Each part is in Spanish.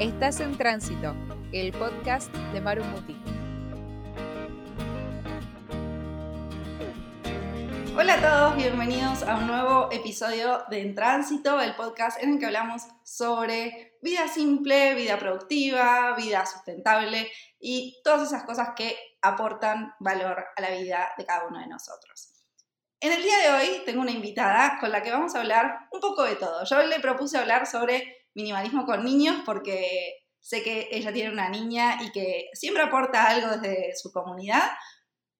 Estás en Tránsito, el podcast de Maru Muti. Hola a todos, bienvenidos a un nuevo episodio de En Tránsito, el podcast en el que hablamos sobre vida simple, vida productiva, vida sustentable y todas esas cosas que aportan valor a la vida de cada uno de nosotros. En el día de hoy tengo una invitada con la que vamos a hablar un poco de todo. Yo le propuse hablar sobre minimalismo con niños porque sé que ella tiene una niña y que siempre aporta algo desde su comunidad,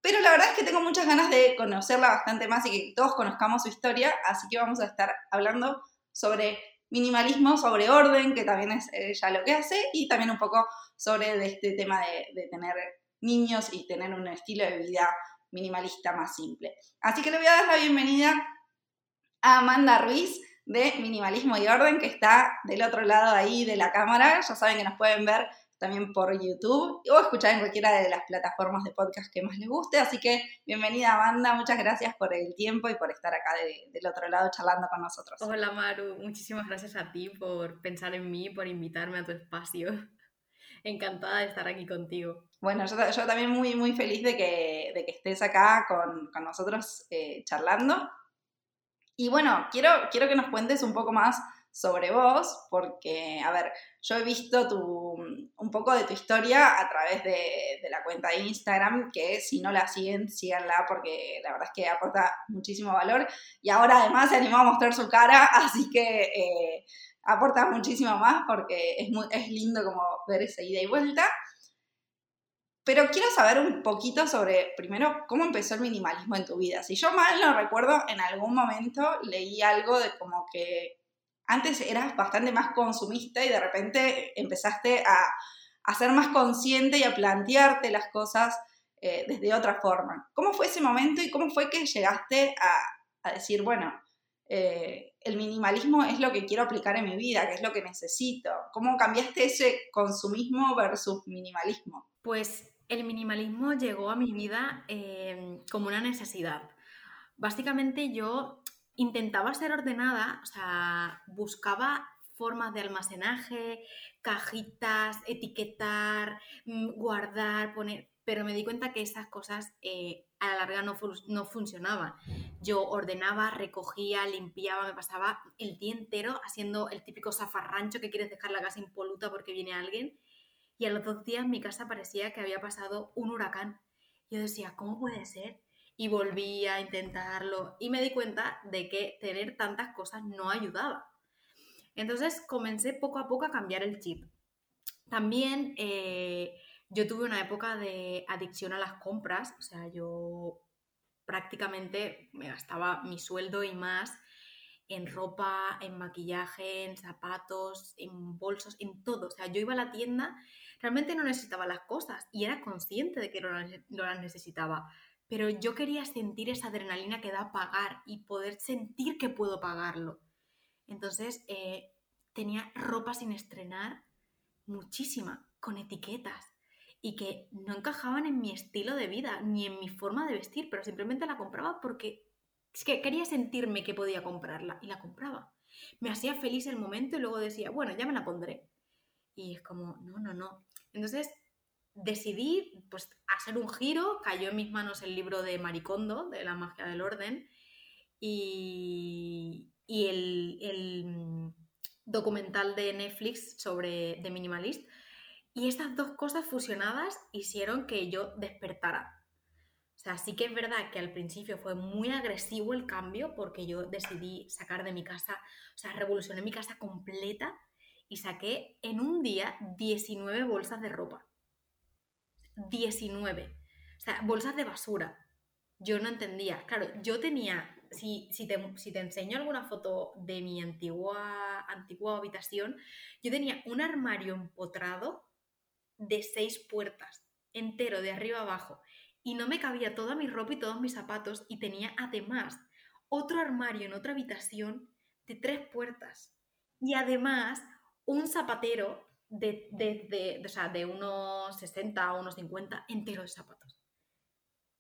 pero la verdad es que tengo muchas ganas de conocerla bastante más y que todos conozcamos su historia, así que vamos a estar hablando sobre minimalismo, sobre orden, que también es ella lo que hace, y también un poco sobre este tema de, tener niños y tener un estilo de vida minimalista más simple. Así que le voy a dar la bienvenida a Amanda Ruiz de Minimalismo y Orden, que está del otro lado ahí de la cámara. Ya saben que nos pueden ver también por YouTube o escuchar en cualquiera de las plataformas de podcast que más les guste. Así que bienvenida Amanda, muchas gracias por el tiempo y por estar acá del otro lado charlando con nosotros. Hola Maru, muchísimas gracias a ti por pensar en mí, por invitarme a tu espacio. Encantada de estar aquí contigo. Bueno, yo, también muy, muy feliz de que, de que estés acá con, con nosotros eh, charlando. Y bueno, quiero, quiero que nos cuentes un poco más sobre vos, porque, a ver, yo he visto tu, un poco de tu historia a través de, la cuenta de Instagram, que si no la siguen, síganla, porque la verdad es que aporta muchísimo valor. Y ahora además se animó a mostrar su cara, así que eh, aporta muchísimo más, porque es, muy, es lindo como ver esa ida y vuelta. Pero quiero saber un poquito sobre, primero, cómo empezó el minimalismo en tu vida. Si yo mal no recuerdo, en algún momento leí algo de como que antes eras bastante más consumista y de repente empezaste a, ser más consciente y a plantearte las cosas eh, desde otra forma. ¿Cómo fue ese momento y cómo fue que llegaste a, a decir, bueno, eh, el minimalismo es lo que quiero aplicar en mi vida, que es lo que necesito? ¿Cómo cambiaste ese consumismo versus minimalismo? Pues el minimalismo llegó a mi vida eh, como una necesidad. Básicamente yo intentaba ser ordenada, o sea, buscaba formas de almacenaje, cajitas, etiquetar, mm, guardar, poner, pero me di cuenta que esas cosas eh, a la larga no, no, funcionaban. Yo ordenaba, recogía, limpiaba, me pasaba el día entero haciendo el típico zafarrancho que quieres dejar la casa impoluta porque viene alguien y a los dos días mi casa parecía que había pasado un huracán. Yo decía, ¿cómo puede ser? Y volví a intentarlo y me di cuenta de que tener tantas cosas no ayudaba. Entonces comencé poco a poco a cambiar el chip. También eh, yo tuve una época de adicción a las compras, o sea, yo prácticamente me gastaba mi sueldo y más en ropa, en maquillaje, en zapatos, en bolsos, en todo. O sea, yo iba a la tienda Realmente no necesitaba las cosas y era consciente de que no las necesitaba, pero yo quería sentir esa adrenalina que da pagar y poder sentir que puedo pagarlo. Entonces eh, tenía ropa sin estrenar, muchísima, con etiquetas y que no encajaban en mi estilo de vida ni en mi forma de vestir, pero simplemente la compraba porque es que quería sentirme que podía comprarla y la compraba. Me hacía feliz el momento y luego decía, bueno, ya me la pondré. Y es como, no, no, no. Entonces decidí pues, hacer un giro, cayó en mis manos el libro de Maricondo, de la magia del orden, y, el, documental de Netflix sobre The Minimalist. Y estas dos cosas fusionadas hicieron que yo despertara. O sea, sí que es verdad que al principio fue muy agresivo el cambio porque yo decidí sacar de mi casa, o sea, revolucioné mi casa completa y saqué en un día 19 bolsas de ropa. 19. O sea, bolsas de basura. Yo no entendía. Claro, yo tenía, si, si, te, si te enseño alguna foto de mi antigua, antigua habitación, yo tenía un armario empotrado de seis puertas, entero, de arriba abajo. Y no me cabía toda mi ropa y todos mis zapatos. Y tenía además otro armario en otra habitación de tres puertas. Y además un zapatero de, de, de unos 60 a unos 50 entero de zapatos.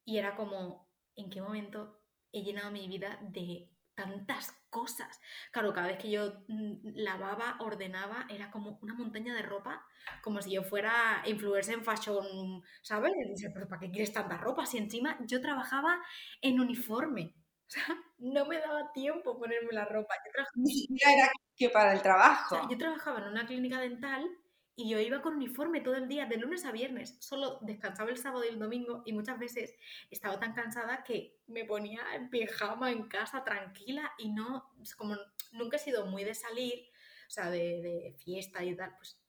Y era como, ¿en qué momento he llenado mi vida de tantas cosas. Claro, cada vez que yo mm, lavaba, ordenaba, era como una montaña de ropa, como si yo fuera influencer en fashion, ¿sabes? Y dices, pero ¿para qué quieres tanta ropa? Si encima yo trabajaba en uniforme. O sea, no me daba tiempo ponerme la ropa. Ni siquiera era que para el trabajo. yo trabajaba en una clínica dental y yo iba con uniforme todo el día, de lunes a viernes. Solo descansaba el sábado y el domingo y muchas veces estaba tan cansada que me ponía en pijama en casa tranquila y no, como nunca he sido muy de salir, o sea, de, fiesta y tal, pues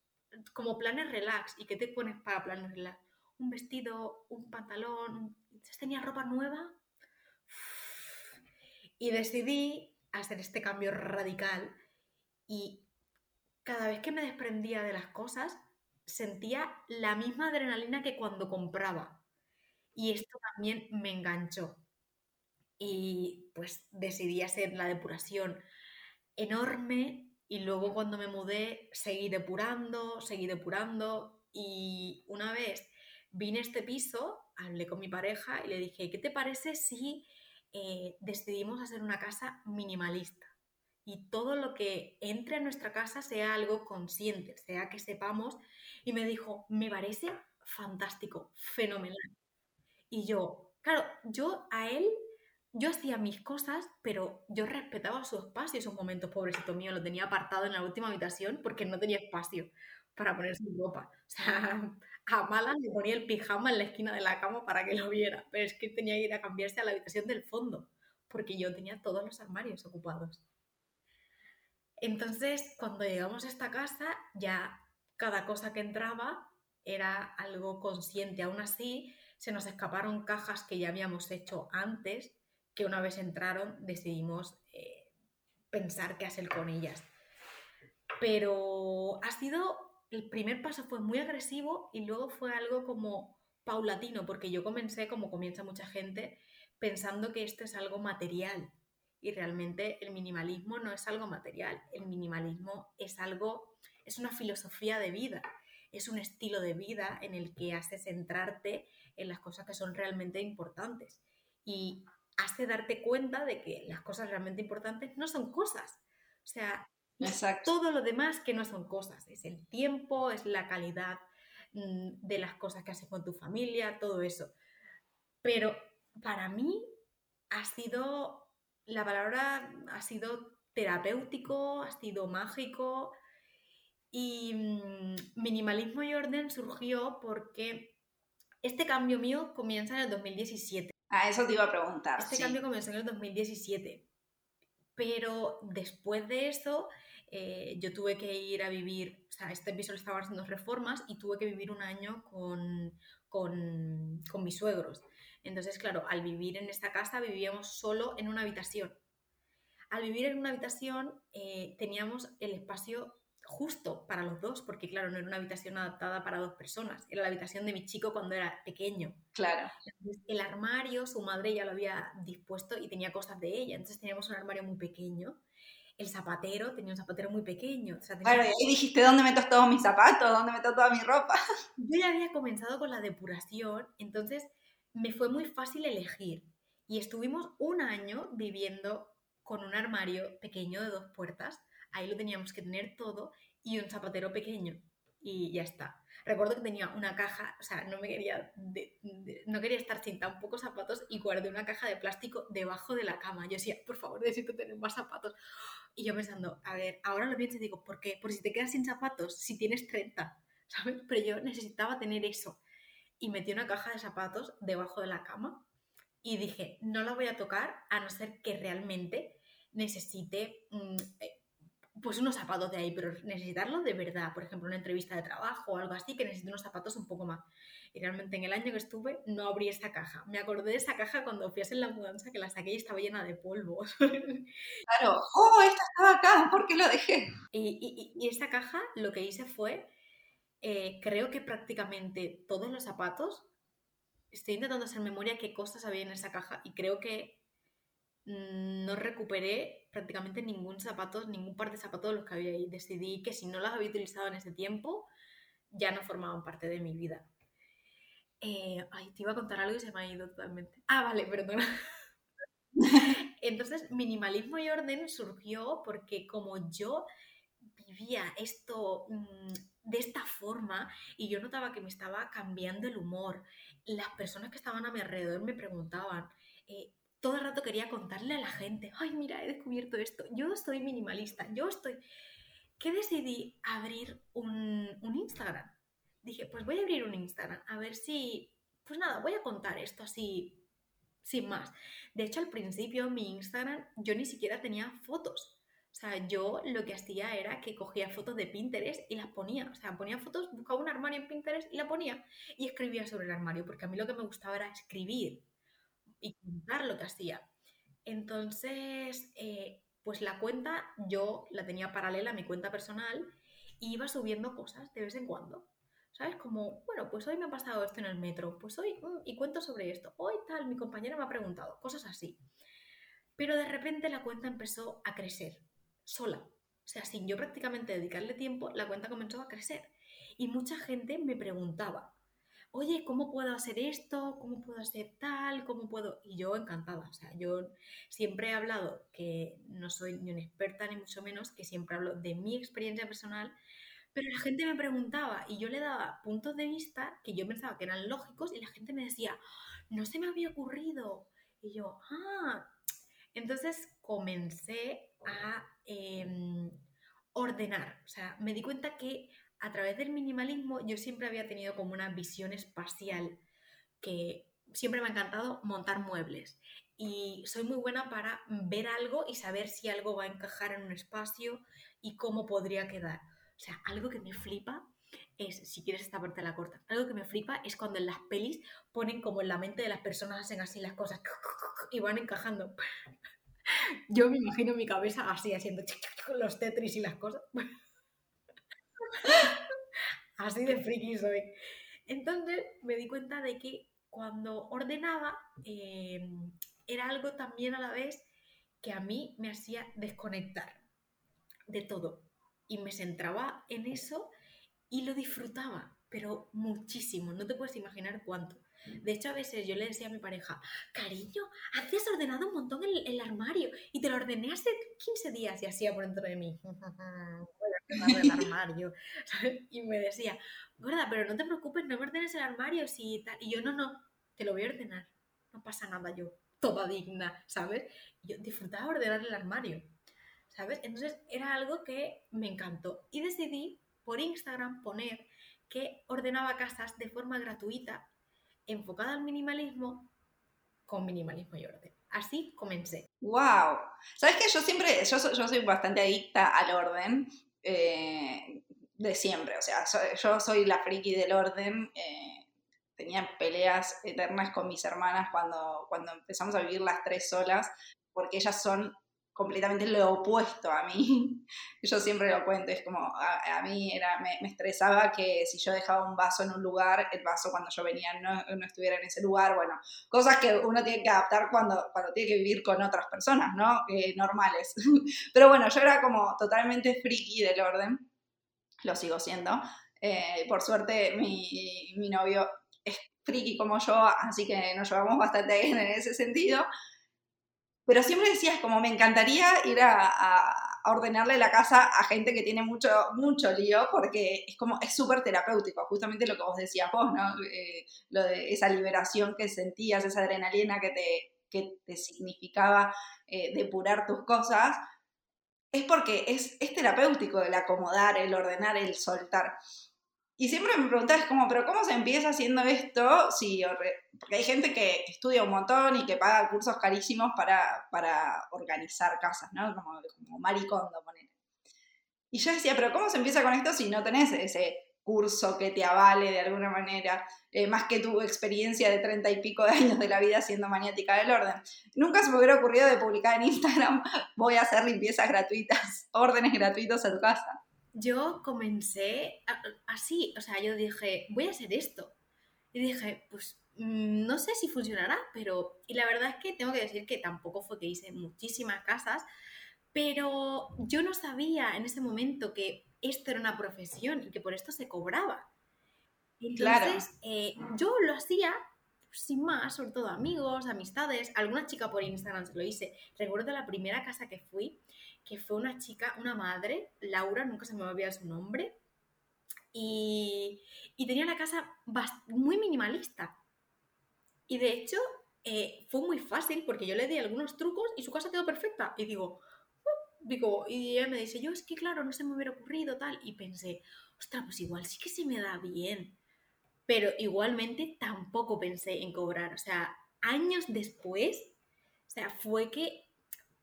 como planes relax. ¿Y qué te pones para planes relax? Un vestido, un pantalón, tenía ropa nueva. Y decidí hacer este cambio radical y cada vez que me desprendía de las cosas, sentía la misma adrenalina que cuando compraba. Y esto también me enganchó. Y pues decidí hacer la depuración enorme y luego cuando me mudé seguí depurando, seguí depurando y una vez vine a este piso, hablé con mi pareja y le dije, ¿qué te parece si eh, decidimos hacer una casa minimalista? y todo lo que entre a nuestra casa sea algo consciente, sea que sepamos. Y me dijo, me parece fantástico, fenomenal. Y yo, claro, yo a él, yo hacía mis cosas, pero yo respetaba su espacio y sus momentos, pobrecito mío, lo tenía apartado en la última habitación porque no tenía espacio para poner su ropa. O sea, a malas le ponía el pijama en la esquina de la cama para que lo viera, pero es que tenía que ir a cambiarse a la habitación del fondo, porque yo tenía todos los armarios ocupados. Entonces, cuando llegamos a esta casa, ya cada cosa que entraba era algo consciente. Aún así, se nos escaparon cajas que ya habíamos hecho antes, que una vez entraron decidimos eh, pensar qué hacer con ellas. Pero ha sido, el primer paso fue muy agresivo y luego fue algo como paulatino, porque yo comencé, como comienza mucha gente, pensando que esto es algo material, y realmente el minimalismo no es algo material, el minimalismo es algo, es una filosofía de vida, es un estilo de vida en el que hace centrarte en las cosas que son realmente importantes y hace darte cuenta de que las cosas realmente importantes no son cosas, o sea, todo lo demás que no son cosas, es el tiempo, es la calidad mm, de las cosas que haces con tu familia, todo eso. Pero para mí ha sido la palabra ha sido terapéutico, ha sido mágico y mm, minimalismo y orden surgió porque este cambio mío comienza en el 2017. A eso te iba a preguntar. Este cambio comenzó en el 2017. Pero después de eso, eh, yo tuve que ir a vivir, o sea, este piso lo estaban haciendo reformas y tuve que vivir un año con, con, con mis suegros. Entonces, claro, al vivir en esta casa vivíamos solo en una habitación. Al vivir en una habitación eh, teníamos el espacio justo para los dos, porque claro, no era una habitación adaptada para dos personas, era la habitación de mi chico cuando era pequeño. Claro. el armario, su madre ya lo había dispuesto y tenía cosas de ella, entonces teníamos un armario muy pequeño. El zapatero tenía un zapatero muy pequeño. Claro, y dijiste, ¿dónde meto todos mis zapatos? ¿Dónde meto toda mi ropa? Yo ya había comenzado con la depuración, entonces me fue muy fácil elegir y estuvimos un año viviendo con un armario pequeño de dos puertas, ahí lo teníamos que tener todo y un zapatero pequeño y ya está. Recuerdo que tenía una caja, o sea, no me quería, no quería estar sin tan pocos zapatos y guardé una caja de plástico debajo de la cama. Yo decía, por favor, necesito tener más zapatos. Y yo pensando, a ver, ahora lo pienso y digo, ¿por qué? Por si te quedas sin zapatos, si tienes 30, ¿sabes? Pero yo necesitaba tener eso y metí una caja de zapatos debajo de la cama y dije, no la voy a tocar a no ser que realmente necesite mm, eh, pues unos zapatos de ahí, pero necesitarlo de verdad, por ejemplo, una entrevista de trabajo o algo así, que necesite unos zapatos un poco más. Y realmente en el año que estuve no abrí esta caja. Me acordé de esa caja cuando fui a hacer la mudanza, que la saqué y estaba llena de polvo. Claro, oh, esta estaba acá, ¿por qué lo dejé? Y, y, y esta caja lo que hice fue eh, creo que prácticamente todos los zapatos, estoy intentando hacer memoria qué cosas había en esa caja y creo que no recuperé prácticamente ningún zapato, ningún par de zapatos de los que había ahí. Decidí que si no los había utilizado en ese tiempo, ya no formaban parte de mi vida. Eh, ay, te iba a contar algo y se me ha ido totalmente. Ah, vale, perdona. Entonces, minimalismo y orden surgió porque como yo vivía esto mm, de esta forma y yo notaba que me estaba cambiando el humor, las personas que estaban a mi alrededor me preguntaban, eh, todo el rato quería contarle a la gente, ay, mira, he descubierto esto, yo estoy minimalista, yo estoy... ¿Qué decidí abrir un, un Instagram? Dije, pues voy a abrir un Instagram, a ver si, pues nada, voy a contar esto así, sin más. De hecho, al principio mi Instagram yo ni siquiera tenía fotos. O sea, yo lo que hacía era que cogía fotos de Pinterest y las ponía. O sea, ponía fotos, buscaba un armario en Pinterest y la ponía. Y escribía sobre el armario, porque a mí lo que me gustaba era escribir y contar lo que hacía. Entonces, eh, pues la cuenta yo la tenía paralela a mi cuenta personal y iba subiendo cosas de vez en cuando. ¿Sabes? Como, bueno, pues hoy me ha pasado esto en el metro, pues hoy, mm, y cuento sobre esto, hoy tal, mi compañera me ha preguntado, cosas así. Pero de repente la cuenta empezó a crecer, sola. O sea, sin yo prácticamente dedicarle tiempo, la cuenta comenzó a crecer. Y mucha gente me preguntaba, oye, ¿cómo puedo hacer esto? ¿Cómo puedo hacer tal? ¿Cómo puedo? Y yo encantada, o sea, yo siempre he hablado que no soy ni una experta ni mucho menos, que siempre hablo de mi experiencia personal, pero la gente me preguntaba y yo le daba puntos de vista que yo pensaba que eran lógicos y la gente me decía, no se me había ocurrido. Y yo, ah, entonces comencé a em, ordenar, o sea, me di cuenta que a través del minimalismo yo siempre había tenido como una visión espacial que siempre me ha encantado montar muebles y soy muy buena para ver algo y saber si algo va a encajar en un espacio y cómo podría quedar. O sea, algo que me flipa es, si quieres esta parte la corta, algo que me flipa es cuando en las pelis ponen como en la mente de las personas hacen así las cosas y van encajando. Yo me imagino mi cabeza así haciendo los tetris y las cosas. Así de friki soy. Entonces me di cuenta de que cuando ordenaba em, era algo también a la vez que a mí me hacía desconectar de todo. Y me centraba en eso y lo disfrutaba, pero muchísimo. No te puedes imaginar cuánto. De hecho, a veces yo le decía a mi pareja, cariño, has desordenado un montón el, armario y te lo ordené hace 15 días y hacía por dentro de mí. armario, Y me decía, gorda, pero no te preocupes, no me ordenes el armario si. Y yo, no, no, te lo voy a ordenar, no pasa nada, yo, toda digna, ¿sabes? Yo disfrutaba ordenar el armario, ¿sabes? Entonces era algo que me encantó y decidí por Instagram poner que ordenaba casas de forma gratuita, enfocada al minimalismo, con minimalismo y orden. Así comencé. ¡Wow! ¿Sabes que Yo siempre, yo, yo soy bastante adicta al orden eh, de siempre. O sea, yo soy la friki del orden. Eh, tenía peleas eternas con mis hermanas cuando, cuando empezamos a vivir las tres solas, porque ellas son completamente lo opuesto a mí. Yo siempre lo cuento, es como, a, mí era, me, estresaba que si yo dejaba un vaso en un lugar, el vaso cuando yo venía no, no, estuviera en ese lugar, bueno, cosas que uno tiene que adaptar cuando, cuando tiene que vivir con otras personas, ¿no? Eh, normales. Pero bueno, yo era como totalmente friki del orden, lo sigo siendo. Eh, por suerte mi, mi novio es friki como yo, así que nos llevamos bastante bien en ese sentido. Pero siempre decías, como me encantaría ir a, ordenarle la casa a gente que tiene mucho, mucho lío, porque es como, es súper terapéutico, justamente lo que vos decías vos, ¿no? Eh, lo de esa liberación que sentías, esa adrenalina que te, que te significaba eh, depurar tus cosas, es porque es, es terapéutico el acomodar, el ordenar, el soltar. Y siempre me preguntas como, pero ¿cómo se empieza haciendo esto? Si, porque hay gente que estudia un montón y que paga cursos carísimos para, para organizar casas, ¿no? Como, como maricondo, poner. Y yo decía, pero ¿cómo se empieza con esto si no tenés ese curso que te avale de alguna manera, eh, más que tu experiencia de treinta y pico de años de la vida siendo maniática del orden. Nunca se me hubiera ocurrido de publicar en Instagram, voy a hacer limpiezas gratuitas, órdenes gratuitos a tu casa yo comencé así, o sea, yo dije, voy a hacer esto. Y dije, pues mm, no sé si funcionará, pero... Y la verdad es que tengo que decir que tampoco fue que hice muchísimas casas, pero yo no sabía en ese momento que esto era una profesión y que por esto se cobraba. Entonces, eh, yo lo hacía sin más, sobre todo amigos, amistades, alguna chica por Instagram se lo hice. Recuerdo la primera casa que fui, que fue una chica, una madre, Laura, nunca se me olvidado su nombre, y, tenía la casa muy minimalista. Y de hecho, eh, fue muy fácil porque yo le di algunos trucos y su casa quedó perfecta. Y digo, uh", digo, y ella me dice, yo es que claro, no se me hubiera ocurrido tal. Y pensé, ostras, pues igual sí que se me da bien. Pero igualmente tampoco pensé en cobrar. O sea, años después, o sea, fue que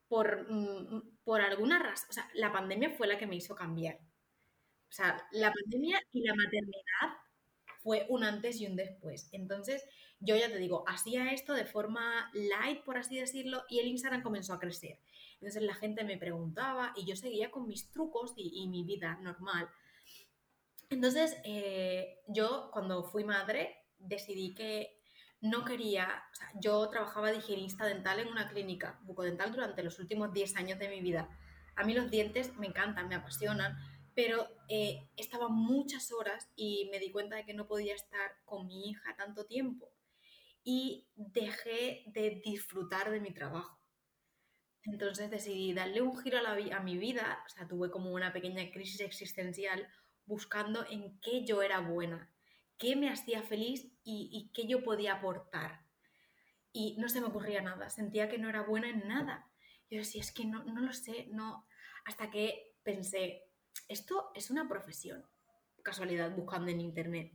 por, mm, por alguna razón, o sea, la pandemia fue la que me hizo cambiar. O sea, la pandemia y la maternidad fue un antes y un después. Entonces, yo ya te digo, hacía esto de forma light, por así decirlo, y el Instagram comenzó a crecer. Entonces la gente me preguntaba y yo seguía con mis trucos y, mi vida normal. Entonces, eh, yo cuando fui madre decidí que no quería, yo trabajaba de higienista dental en una clínica bucodental durante los últimos 10 años de mi vida. A mí los dientes me encantan, me apasionan, pero eh, estaba muchas horas y me di cuenta de que no podía estar con mi hija tanto tiempo y dejé de disfrutar de mi trabajo. Entonces decidí darle un giro a, a mi vida, o sea, tuve como una pequeña crisis existencial buscando en qué yo era buena, qué me hacía feliz y, qué yo podía aportar. Y no se me ocurría nada, sentía que no era buena en nada. Yo decía, es que no, no lo sé, no. Hasta que pensé, esto es una profesión. Casualidad, buscando en internet.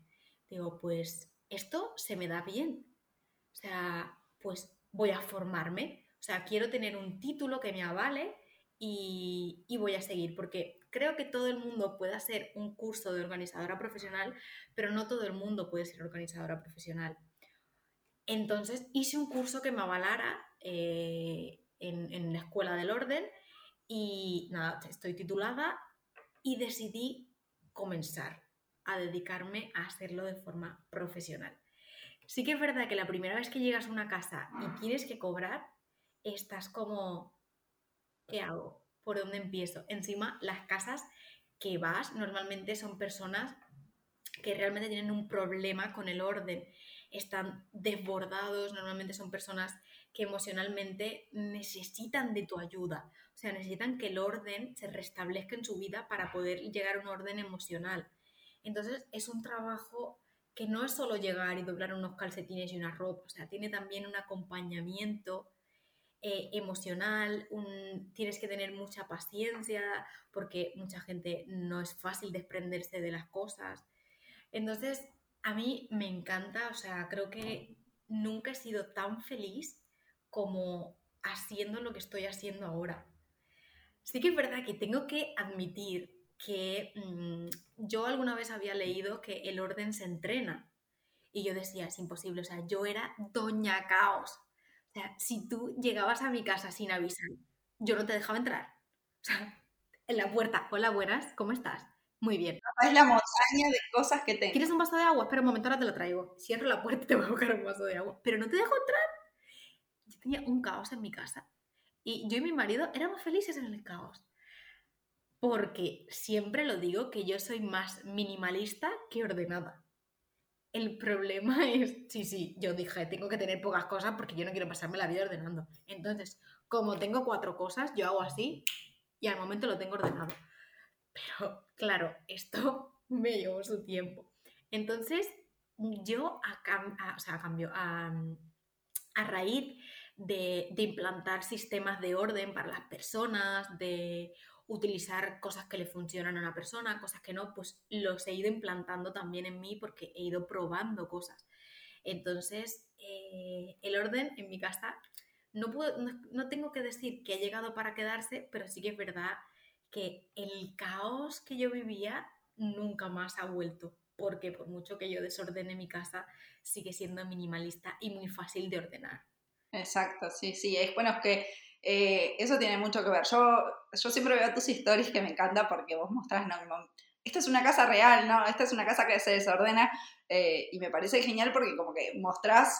Digo, pues esto se me da bien. O sea, pues voy a formarme. O sea, quiero tener un título que me avale y, y voy a seguir, porque creo que todo el mundo puede hacer un curso de organizadora profesional, pero no todo el mundo puede ser organizadora profesional. Entonces hice un curso que me avalara eh, en, en, la Escuela del Orden y nada, estoy titulada y decidí comenzar a dedicarme a hacerlo de forma profesional. Sí que es verdad que la primera vez que llegas a una casa y tienes que cobrar, estás como, ¿qué hago? ¿Por dónde empiezo? Encima, las casas que vas normalmente son personas que realmente tienen un problema con el orden, están desbordados, normalmente son personas que emocionalmente necesitan de tu ayuda. O sea, necesitan que el orden se restablezca en su vida para poder llegar a un orden emocional. Entonces, es un trabajo que no es solo llegar y doblar unos calcetines y una ropa, o sea, tiene también un acompañamiento eh, emocional, tienes que tener mucha paciencia porque mucha gente no es fácil desprenderse de las cosas. Entonces, a mí me encanta, o sea, creo que nunca he sido tan feliz como haciendo lo que estoy haciendo ahora. Sí que es verdad que tengo que admitir que mm, yo alguna vez había leído que el orden se entrena. Y yo decía, es imposible, o sea, yo era doña caos. O sea, si tú llegabas a mi casa sin avisar, yo no te dejaba entrar. O sea, en la puerta, hola, buenas, ¿cómo estás? Muy bien. Es la montaña de cosas que tengo. ¿Quieres un vaso de agua? Espera un momento, ahora te lo traigo. Cierro la puerta y te voy a buscar un vaso de agua. Pero no te dejo entrar. Yo tenía un caos en mi casa. Y yo y mi marido éramos felices en el caos. Porque siempre lo digo que yo soy más minimalista que ordenada. El problema es, sí, sí, yo dije, tengo que tener pocas cosas porque yo no quiero pasarme la vida ordenando. Entonces, como tengo cuatro cosas, yo hago así y al momento lo tengo ordenado. Pero, claro, esto me llevó su tiempo. Entonces, yo a, o sea, a cambio, a, a raíz de, implantar sistemas de orden para las personas, de utilizar cosas que le funcionan a una persona, cosas que no, pues los he ido implantando también en mí porque he ido probando cosas. Entonces, eh, el orden en mi casa, no, puedo, no, tengo que decir que ha llegado para quedarse, pero sí que es verdad que el caos que yo vivía nunca más ha vuelto, porque por mucho que yo desordene mi casa, sigue siendo minimalista y muy fácil de ordenar. Exacto, sí, sí. Es bueno, que eh, eso tiene mucho que ver. Yo, yo siempre veo tus historias que me encanta porque vos mostrás, no, esta es una casa real, ¿no? Esta es una casa que se desordena eh, y me parece genial porque como que mostrás,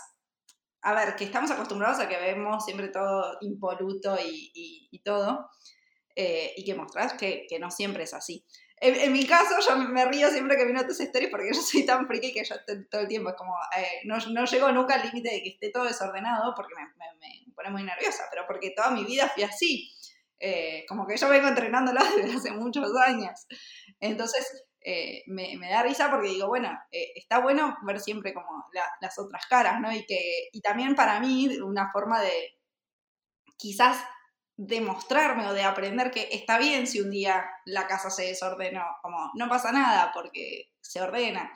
a ver, que estamos acostumbrados a que vemos siempre todo impoluto y, y, todo, eh, y que mostrás que, que, no siempre es así. En, mi caso, yo me río siempre que miro tus stories porque yo soy tan friki que yo todo el tiempo es como, eh, no, no, llego nunca al límite de que esté todo desordenado porque me, me, pone muy nerviosa, pero porque toda mi vida fui así. Eh, como que yo vengo entrenándolo desde hace muchos años. Entonces, eh, me, me, da risa porque digo, bueno, está bueno ver siempre como las otras caras, ¿no? Y, que, y también para mí una forma de quizás demostrarme o de aprender que está bien si un día la casa se desordenó, como no pasa nada porque se ordena.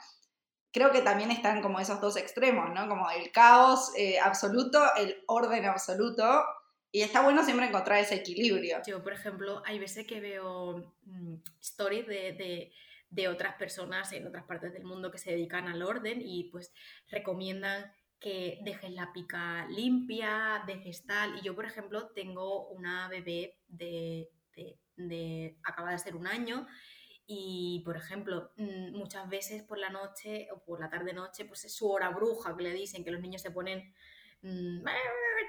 Creo que también están como esos dos extremos, ¿no? Como el caos eh, absoluto, el orden absoluto, y está bueno siempre encontrar ese equilibrio. Yo, por ejemplo, hay veces que veo mm, stories de, de, de otras personas en otras partes del mundo que se dedican al orden y pues recomiendan que dejes la pica limpia, dejes tal. Y yo, por ejemplo, tengo una bebé de, de, acaba de ser un año y, por ejemplo, mm, muchas veces por la noche o por la tarde-noche, pues es su hora bruja que le dicen, que los niños se ponen mm,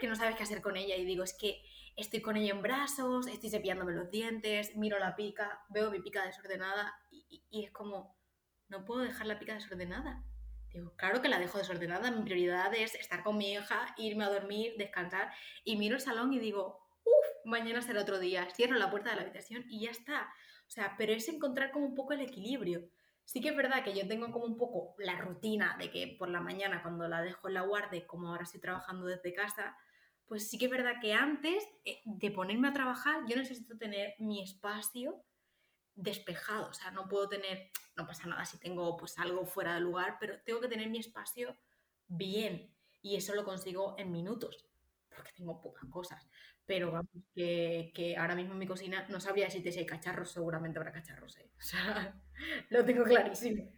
que no sabes qué hacer con ella. Y digo, es que estoy con ella en brazos, estoy cepillándome los dientes, miro la pica, veo mi pica desordenada y es como, no puedo dejar la pica desordenada Claro que la dejo desordenada, mi prioridad es estar con mi hija, irme a dormir, descansar. Y miro el salón y digo, uff, mañana será otro día. Cierro la puerta de la habitación y ya está. O sea, pero es encontrar como un poco el equilibrio. Sí que es verdad que yo tengo como un poco la rutina de que por la mañana cuando la dejo en la guardia, como ahora estoy trabajando desde casa, pues sí que es verdad que antes eh, de ponerme a trabajar yo necesito tener mi espacio despejado, o sea, no puedo tener, no pasa nada si tengo pues algo fuera de lugar, pero tengo que tener mi espacio bien y eso lo consigo en minutos, porque tengo pocas cosas. Pero vamos, que, ahora mismo en mi cocina no sabría decirte si hay cacharros, seguramente habrá cacharros, ¿eh? o sea, lo tengo clarísimo.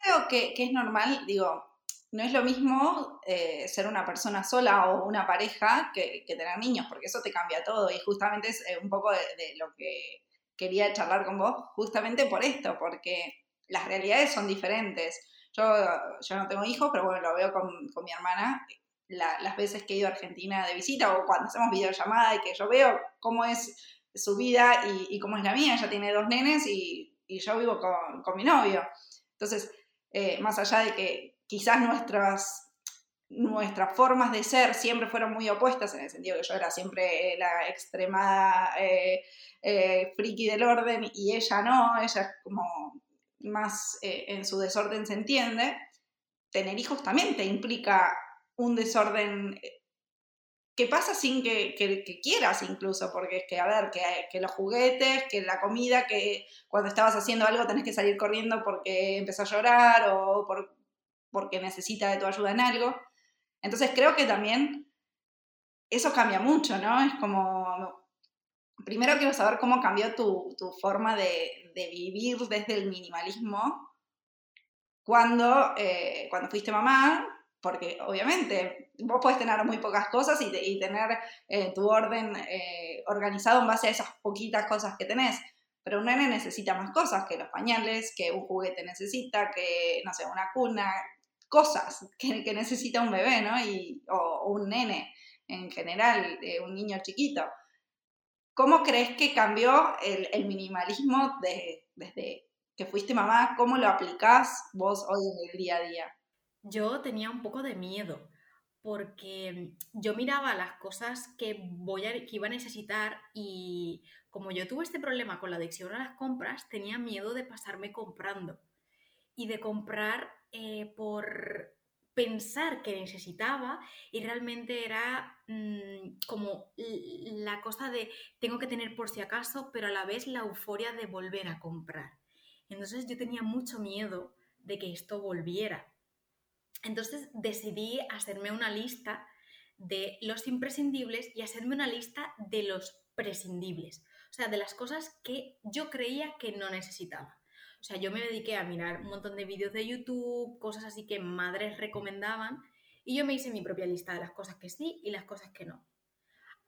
Creo que, es normal, digo, no es lo mismo eh, ser una persona sola o una pareja que, tener niños, porque eso te cambia todo y justamente es eh, un poco de lo que quería charlar con vos justamente por esto, porque las realidades son diferentes. Yo, yo no tengo hijos, pero bueno, lo veo con, mi hermana las veces que he ido a Argentina de visita o cuando hacemos videollamada y que yo veo cómo es su vida y, cómo es la mía. Ella tiene dos nenes y, yo vivo con, mi novio. Entonces, eh, más allá de que quizás nuestras nuestras formas de ser siempre fueron muy opuestas, en el sentido que yo era siempre la extremada eh, eh, friki del orden y ella no, ella es como más eh, en su desorden se entiende, tener hijos también te implica un desorden que pasa sin que, quieras incluso, porque es que, a ver, que, que, los juguetes, que la comida, que cuando estabas haciendo algo tenés que salir corriendo porque empezó a llorar o por, porque necesita de tu ayuda en algo. Entonces creo que también eso cambia mucho, ¿no? Es como, primero quiero saber cómo cambió tu, forma de, vivir desde el minimalismo cuando, eh, cuando fuiste mamá, porque obviamente vos puedes tener muy pocas cosas y, tener eh, tu orden eh, organizado en base a esas poquitas cosas que tenés. Pero un nene necesita más cosas que los pañales, que un juguete necesita, que, no sé, una cuna, cosas que, necesita un bebé, ¿no? Y, o, un nene en general, eh, un niño chiquito. ¿Cómo crees que cambió el, minimalismo desde que fuiste mamá? ¿Cómo lo aplicás vos hoy en el día a día? Yo tenía un poco de miedo porque yo miraba las cosas que, voy a, que iba a necesitar y como yo tuve este problema con la adicción a las compras, tenía miedo de pasarme comprando y de comprar eh, por pensar que necesitaba y realmente era mm, como la cosa de tengo que tener por si acaso, pero a la vez la euforia de volver a comprar. Entonces yo tenía mucho miedo de que esto volviera. Entonces decidí hacerme una lista de los imprescindibles y hacerme una lista de los prescindibles, o sea, de las cosas que yo creía que no necesitaba. O sea, yo me dediqué a mirar un montón de vídeos de YouTube, cosas así que madres recomendaban, y yo me hice mi propia lista de las cosas que sí y las cosas que no.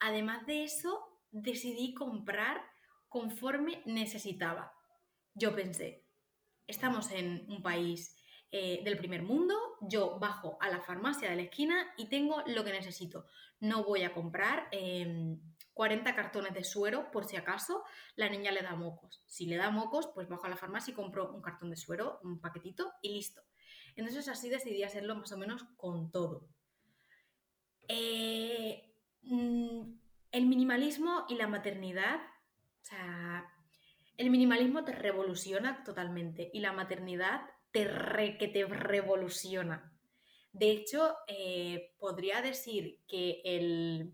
Además de eso, decidí comprar conforme necesitaba. Yo pensé, estamos en un país eh, del primer mundo, yo bajo a la farmacia de la esquina y tengo lo que necesito. No voy a comprar em, 40 cartones de suero por si acaso la niña le da mocos. Si le da mocos, pues bajo a la farmacia y compro un cartón de suero, un paquetito y listo. Entonces así decidí hacerlo más o menos con todo. Eh, mm, el minimalismo y la maternidad, o sea, el minimalismo te revoluciona totalmente y la maternidad te que te revoluciona. De hecho, eh, podría decir que el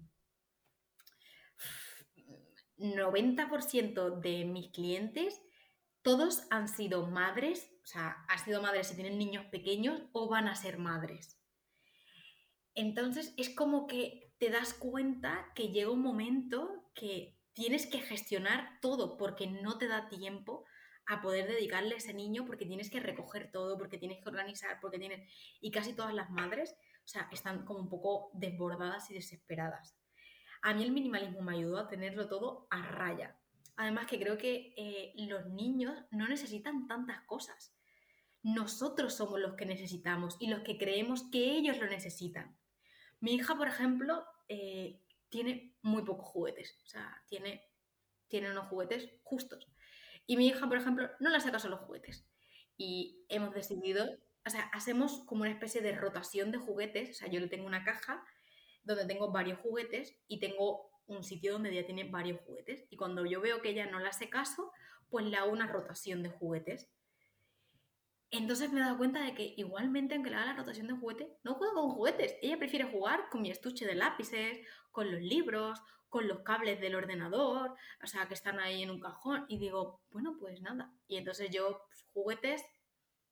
90% de mis clientes, todos han sido madres, o sea, han sido madres si tienen niños pequeños o van a ser madres. Entonces es como que te das cuenta que llega un momento que tienes que gestionar todo porque no te da tiempo a poder dedicarle a ese niño porque tienes que recoger todo, porque tienes que organizar, porque tienes... Y casi todas las madres, o sea, están como un poco desbordadas y desesperadas. A mí el minimalismo me ayudó a tenerlo todo a raya. Además que creo que eh, los niños no necesitan tantas cosas. Nosotros somos los que necesitamos y los que creemos que ellos lo necesitan. Mi hija, por ejemplo, eh, tiene muy pocos juguetes, o sea, tiene, tiene unos juguetes justos. Y mi hija, por ejemplo, no le saca solo juguetes. Y hemos decidido, o sea, hacemos como una especie de rotación de juguetes, o sea, yo le tengo una caja donde tengo varios juguetes y tengo un sitio donde ella tiene varios juguetes. Y cuando yo veo que ella no le hace caso, pues le hago una rotación de juguetes. Entonces me he dado cuenta de que igualmente, aunque le haga la rotación de juguetes, no juega con juguetes. Ella prefiere jugar con mi estuche de lápices, con los libros, con los cables del ordenador, o sea, que están ahí en un cajón. Y digo, bueno, pues nada. Y entonces yo, pues, juguetes,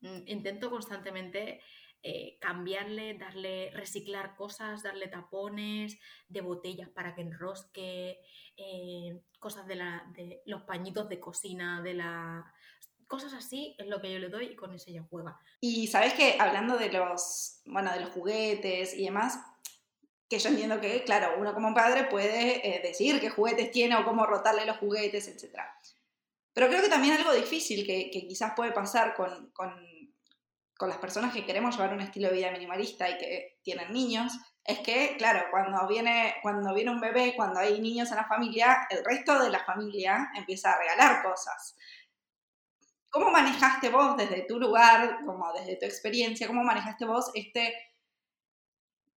mm, intento constantemente eh, cambiarle, darle, reciclar cosas, darle tapones de botellas para que enrosque, eh, cosas de, la, de los pañitos de cocina, de la cosas así es lo que yo le doy y con eso ella juega. Y sabes que hablando de los, bueno, de los juguetes y demás, que yo entiendo que, claro, uno como padre puede eh, decir qué juguetes tiene o cómo rotarle los juguetes, etc. Pero creo que también algo difícil que, quizás puede pasar con, con, con, las personas que queremos llevar un estilo de vida minimalista y que tienen niños, es que, claro, cuando viene, cuando viene un bebé, cuando hay niños en la familia, el resto de la familia empieza a regalar cosas. ¿Cómo manejaste vos desde tu lugar, como desde tu experiencia, cómo manejaste vos este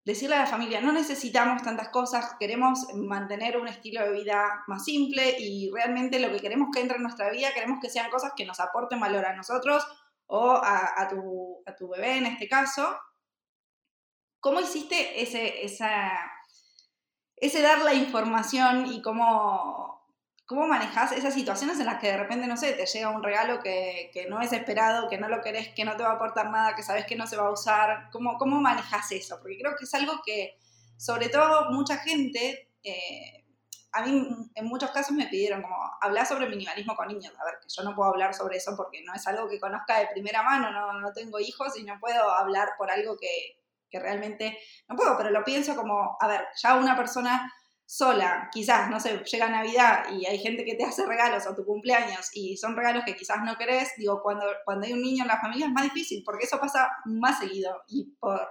decirle a la familia, no necesitamos tantas cosas, queremos mantener un estilo de vida más simple y realmente lo que queremos que entre en nuestra vida, queremos que sean cosas que nos aporten valor a nosotros o a, tu, a tu, bebé en este caso. ¿Cómo hiciste ese, esa, ese dar la información y cómo, ¿Cómo manejas esas situaciones en las que de repente, no sé, te llega un regalo que, no es esperado, que no lo querés, que no te va a aportar nada, que sabes que no se va a usar? ¿Cómo, cómo manejas eso? Porque creo que es algo que, sobre todo, mucha gente, eh, a mí en muchos casos me pidieron como hablar sobre minimalismo con niños. A ver, que yo no puedo hablar sobre eso porque no es algo que conozca de primera mano, no, no tengo hijos y no puedo hablar por algo que, que realmente no puedo, pero lo pienso como, a ver, ya una persona sola, quizás, no sé, llega Navidad y hay gente que te hace regalos a tu cumpleaños y son regalos que quizás no querés, digo, cuando, cuando hay un niño en la familia es más difícil, porque eso pasa más seguido y por,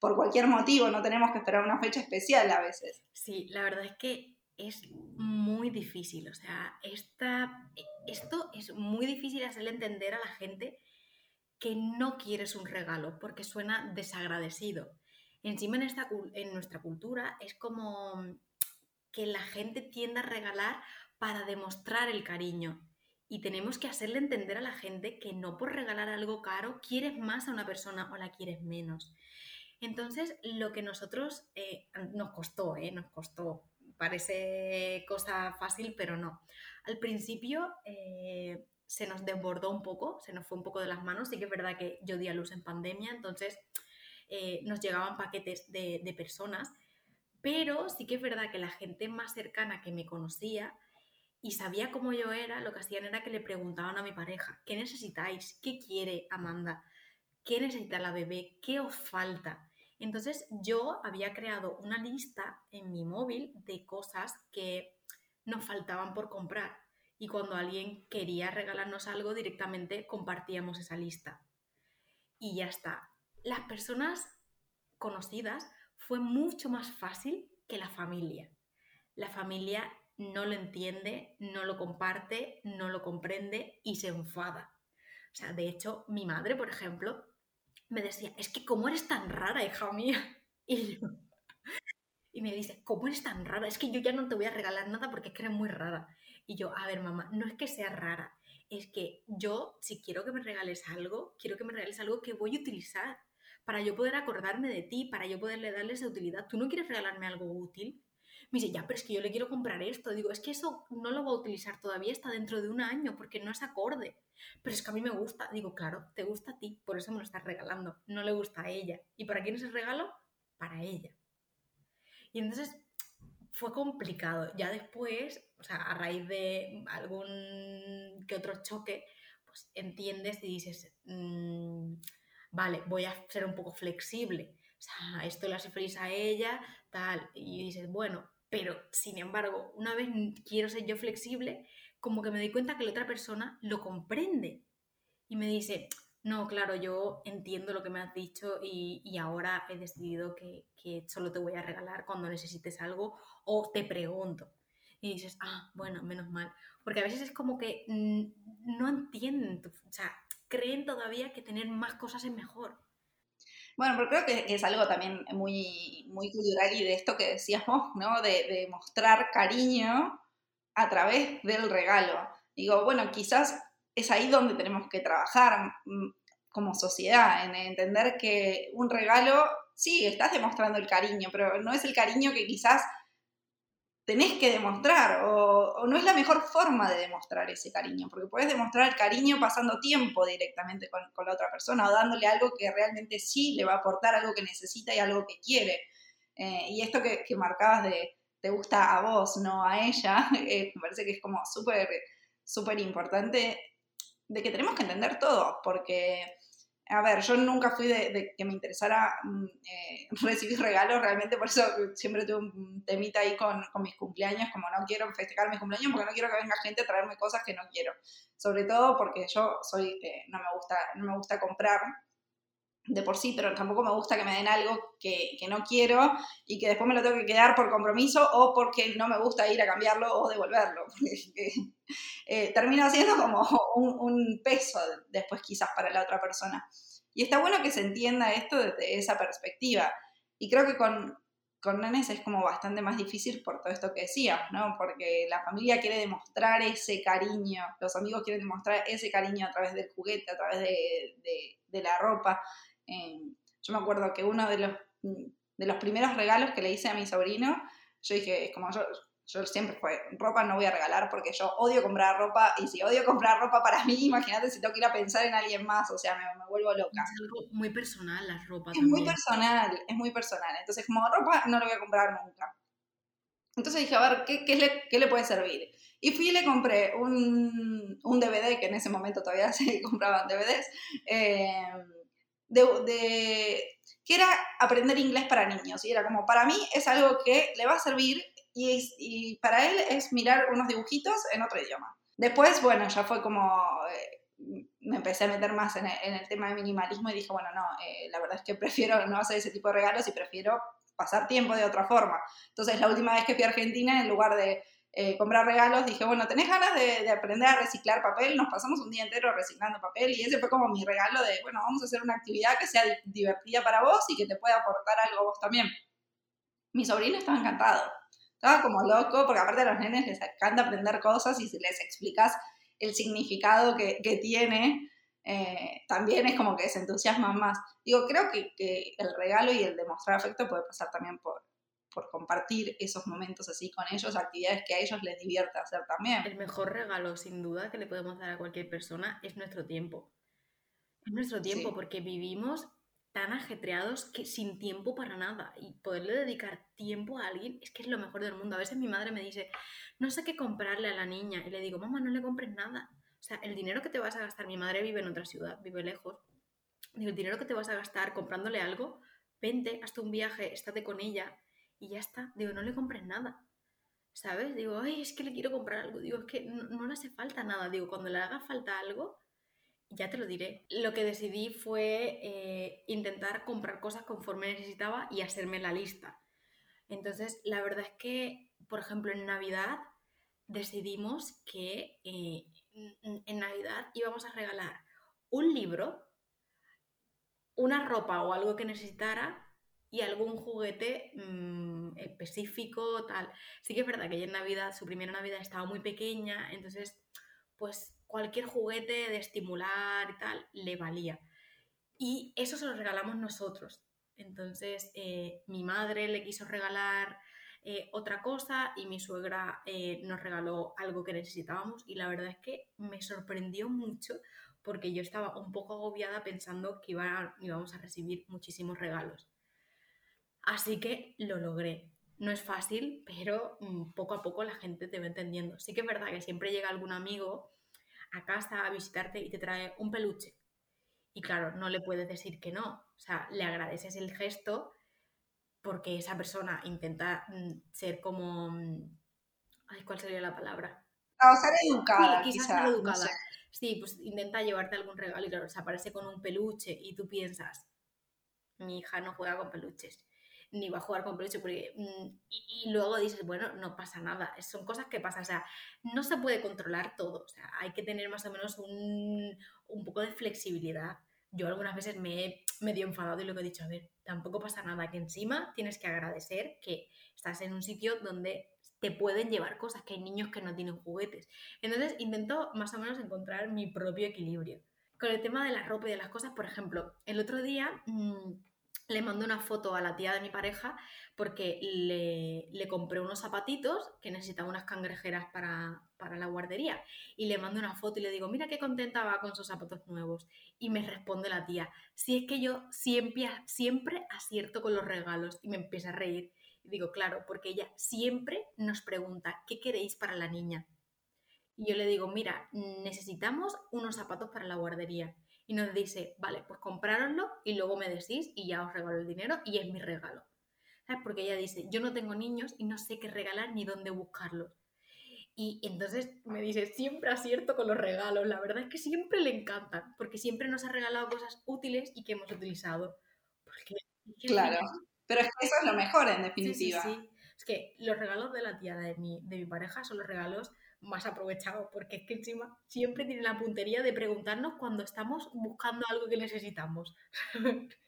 por cualquier motivo, no tenemos que esperar una fecha especial a veces. Sí, la verdad es que es muy difícil, o sea, esta, esto es muy difícil hacerle entender a la gente que no quieres un regalo porque suena desagradecido. Encima en, esta, en nuestra cultura es como que la gente tiende a regalar para demostrar el cariño. Y tenemos que hacerle entender a la gente que no por regalar algo caro quieres más a una persona o la quieres menos. Entonces, lo que nosotros eh, nos costó, eh, nos costó, parece cosa fácil, pero no. Al principio eh, se nos desbordó un poco, se nos fue un poco de las manos. Sí que es verdad que yo di a luz en pandemia, entonces nos llegaban paquetes de personas pero sí que es verdad que la gente más cercana que me conocía y sabía cómo yo era, lo que hacían era que le preguntaban a mi pareja, ¿qué necesitáis? ¿Qué quiere Amanda? ¿Qué necesita la bebé? ¿Qué os falta? Entonces yo había creado una lista en mi móvil de cosas que nos faltaban por comprar. Y cuando alguien quería regalarnos algo, directamente compartíamos esa lista. Y ya está. Las personas conocidas fue mucho más fácil que la familia. La familia no lo entiende, no lo comparte, no lo comprende y se enfada. O sea, de hecho, mi madre, por ejemplo, me decía, es que cómo eres tan rara, hija mía. Y, y me dice, ¿cómo eres tan rara? Es que yo ya no te voy a regalar nada porque es que eres muy rara. Y yo, a ver, mamá, no es que sea rara, es que yo, si quiero que me regales algo, quiero que me regales algo que voy a utilizar para yo poder acordarme de ti, para yo poderle darle esa utilidad. ¿Tú no quieres regalarme algo útil? Me dice, ya, pero es que yo le quiero comprar esto. Digo, es que eso no lo va a utilizar todavía hasta dentro de un año porque no es acorde. Pero es que a mí me gusta. Digo, claro, te gusta a ti, por eso me lo estás regalando. No le gusta a ella. ¿Y para quién es el regalo? Para ella. Y entonces fue complicado. Ya después, o sea, a raíz de algún que otro choque, pues entiendes y dices, mm, vale, voy a ser un poco flexible. O sea, esto le hace a ella, tal. Y dices, bueno, pero sin embargo, una vez quiero ser yo flexible, como que me doy cuenta que la otra persona lo comprende y me dice, no, claro, yo entiendo lo que me has dicho y, ahora he decidido que, solo te voy a regalar cuando necesites algo o te pregunto. Y dices, ah, bueno, menos mal. Porque a veces es como que no entienden, o sea, creen todavía que tener más cosas es mejor. Bueno, pero creo que es algo también muy, muy cultural y de esto que decíamos, ¿no? De, de mostrar cariño a través del regalo. Digo, bueno, quizás es ahí donde tenemos que trabajar mm, como sociedad, en entender que un regalo, sí, estás demostrando el cariño, pero no es el cariño que quizás tenés que demostrar o, no es la mejor forma de demostrar ese cariño, porque puedes demostrar el cariño pasando tiempo directamente con, la otra persona o dándole algo que realmente sí le va a aportar, algo que necesita y algo que quiere. Eh, y esto que, marcabas de te gusta a vos, no a ella, eh, me parece que es como súper, súper importante de que tenemos que entender todo, porque a ver, yo nunca fui de, que me interesara mm, eh, recibir regalos, realmente por eso siempre tuve un temita ahí con, mis cumpleaños, como no quiero festejar mis cumpleaños porque no quiero que venga gente a traerme cosas que no quiero. Sobre todo porque yo soy, eh, no, me gusta, no me gusta comprar, de por sí, pero tampoco me gusta que me den algo que, no quiero y que después me lo tengo que quedar por compromiso o porque no me gusta ir a cambiarlo o devolverlo. Eh, termina siendo como un, peso después quizás para la otra persona. Y está bueno que se entienda esto desde esa perspectiva. Y creo que con, con nenes es como bastante más difícil por todo esto que decías, ¿no? Porque la familia quiere demostrar ese cariño, los amigos quieren demostrar ese cariño a través del juguete, a través de, de la ropa. Eh, yo me acuerdo que uno de los, de los primeros regalos que le hice a mi sobrino, yo dije, es como yo, yo siempre fue, ropa no voy a regalar porque yo odio comprar ropa y si odio comprar ropa para mí, imagínate si tengo que ir a pensar en alguien más, o sea, me, me vuelvo loca. Es algo muy personal la ropa. Es muy personal, es muy personal. Entonces, como ropa no lo voy a comprar nunca. Entonces dije, a ver, ¿qué, qué, le, qué le, puede servir? Y fui y le compré un, un, DVD, que en ese momento todavía se compraban DVDs, eh, de, que era aprender inglés para niños. Y era como, para mí es algo que le va a servir y, y para él es mirar unos dibujitos en otro idioma. Después, bueno, ya fue como, eh, me empecé a meter más en el, tema de minimalismo y dije, bueno, no, eh, la verdad es que prefiero no hacer ese tipo de regalos y prefiero pasar tiempo de otra forma. Entonces, la última vez que fui a Argentina, en lugar de eh, comprar regalos, dije, bueno, ¿tenés ganas de, aprender a reciclar papel? Nos pasamos un día entero reciclando papel y ese fue como mi regalo de, bueno, vamos a hacer una actividad que sea divertida para vos y que te pueda aportar algo vos también. Mi sobrino estaba encantado, estaba como loco, porque aparte a los nenes les encanta aprender cosas y si les explicas el significado que, que tiene, eh, también es como que se entusiasman más. Digo, creo que, que el regalo y el demostrar afecto puede pasar también por, por compartir esos momentos así con ellos, actividades que a ellos les divierta hacer también. El mejor regalo, sin duda, que le podemos dar a cualquier persona es nuestro tiempo. Es nuestro tiempo, porque vivimos tan ajetreados que sin tiempo para nada. Y poderle dedicar tiempo a alguien es que es lo mejor del mundo. A veces mi madre me dice, no sé qué comprarle a la niña. Y le digo, mamá, no le compres nada. O sea, el dinero que te vas a gastar, mi madre vive en otra ciudad, vive lejos. Digo, el dinero que te vas a gastar comprándole algo, vente, hazte un viaje, estate con ella, y ya está. Digo, no le compres nada. ¿Sabes? Digo, ay, es que le quiero comprar algo. Digo, es que no, le hace falta nada. Digo, cuando le haga falta algo, ya te lo diré. Lo que decidí fue eh, intentar comprar cosas conforme necesitaba y hacerme la lista. Entonces, la verdad es que, por ejemplo, en Navidad decidimos que eh, en Navidad íbamos a regalar un libro, una ropa o algo que necesitara y algún juguete mm, específico, tal. Sí que es verdad que ella en Navidad, su primera Navidad estaba muy pequeña, entonces, pues cualquier juguete de estimular y tal le valía. Y eso se lo regalamos nosotros. Entonces, eh, mi madre le quiso regalar eh, otra cosa y mi suegra eh, nos regaló algo que necesitábamos y la verdad es que me sorprendió mucho porque yo estaba un poco agobiada pensando que iba, íbamos a recibir muchísimos regalos. Así que lo logré. No es fácil, pero mm, poco a poco la gente te va entendiendo. Sí que es verdad que siempre llega algún amigo a casa a visitarte y te trae un peluche. Y claro, no le puedes decir que no. O sea, le agradeces el gesto porque esa persona intenta mm, ser como... Mm, ay, ¿cuál sería la palabra? Ah, ser educada, sí, quizás ser educada. Sí, pues intenta llevarte algún regalo y claro, se aparece con un peluche y tú piensas, mi hija no juega con peluches ni va a jugar con peluche, porque, mm, y, luego dices, bueno, no pasa nada, son cosas que pasan, o sea, no se puede controlar todo, o sea, hay que tener más o menos un, un poco de flexibilidad. Yo algunas veces me he medio enfadado y lo que he dicho, a ver, tampoco pasa nada, que encima tienes que agradecer que estás en un sitio donde te pueden llevar cosas, que hay niños que no tienen juguetes. Entonces intento más o menos encontrar mi propio equilibrio. Con el tema de la ropa y de las cosas, por ejemplo, el otro día mm, le mandé una foto a la tía de mi pareja porque le, compré unos zapatitos que necesitaba unas cangrejeras para, la guardería. Y le mando una foto y le digo, mira qué contenta va con sus zapatos nuevos. Y me responde la tía, si es que yo siempre, siempre acierto con los regalos. Y me empieza a reír. Y digo, claro, porque ella siempre nos pregunta, ¿qué queréis para la niña? Y yo le digo, mira, necesitamos unos zapatos para la guardería y nos dice, vale, pues comprároslo y luego me decís y ya os regalo el dinero y es mi regalo. ¿Sabes? Porque ella dice, yo no tengo niños y no sé qué regalar ni dónde buscarlos. Y entonces me dice, siempre acierto con los regalos. La verdad es que siempre le encantan, porque siempre nos ha regalado cosas útiles y que hemos utilizado. claro, pero es que eso es lo mejor en definitiva. Sí, sí, sí. Es que los regalos de la tía de mi, de mi pareja son los regalos más aprovechado, porque es que encima siempre tiene la puntería de preguntarnos cuando estamos buscando algo que necesitamos.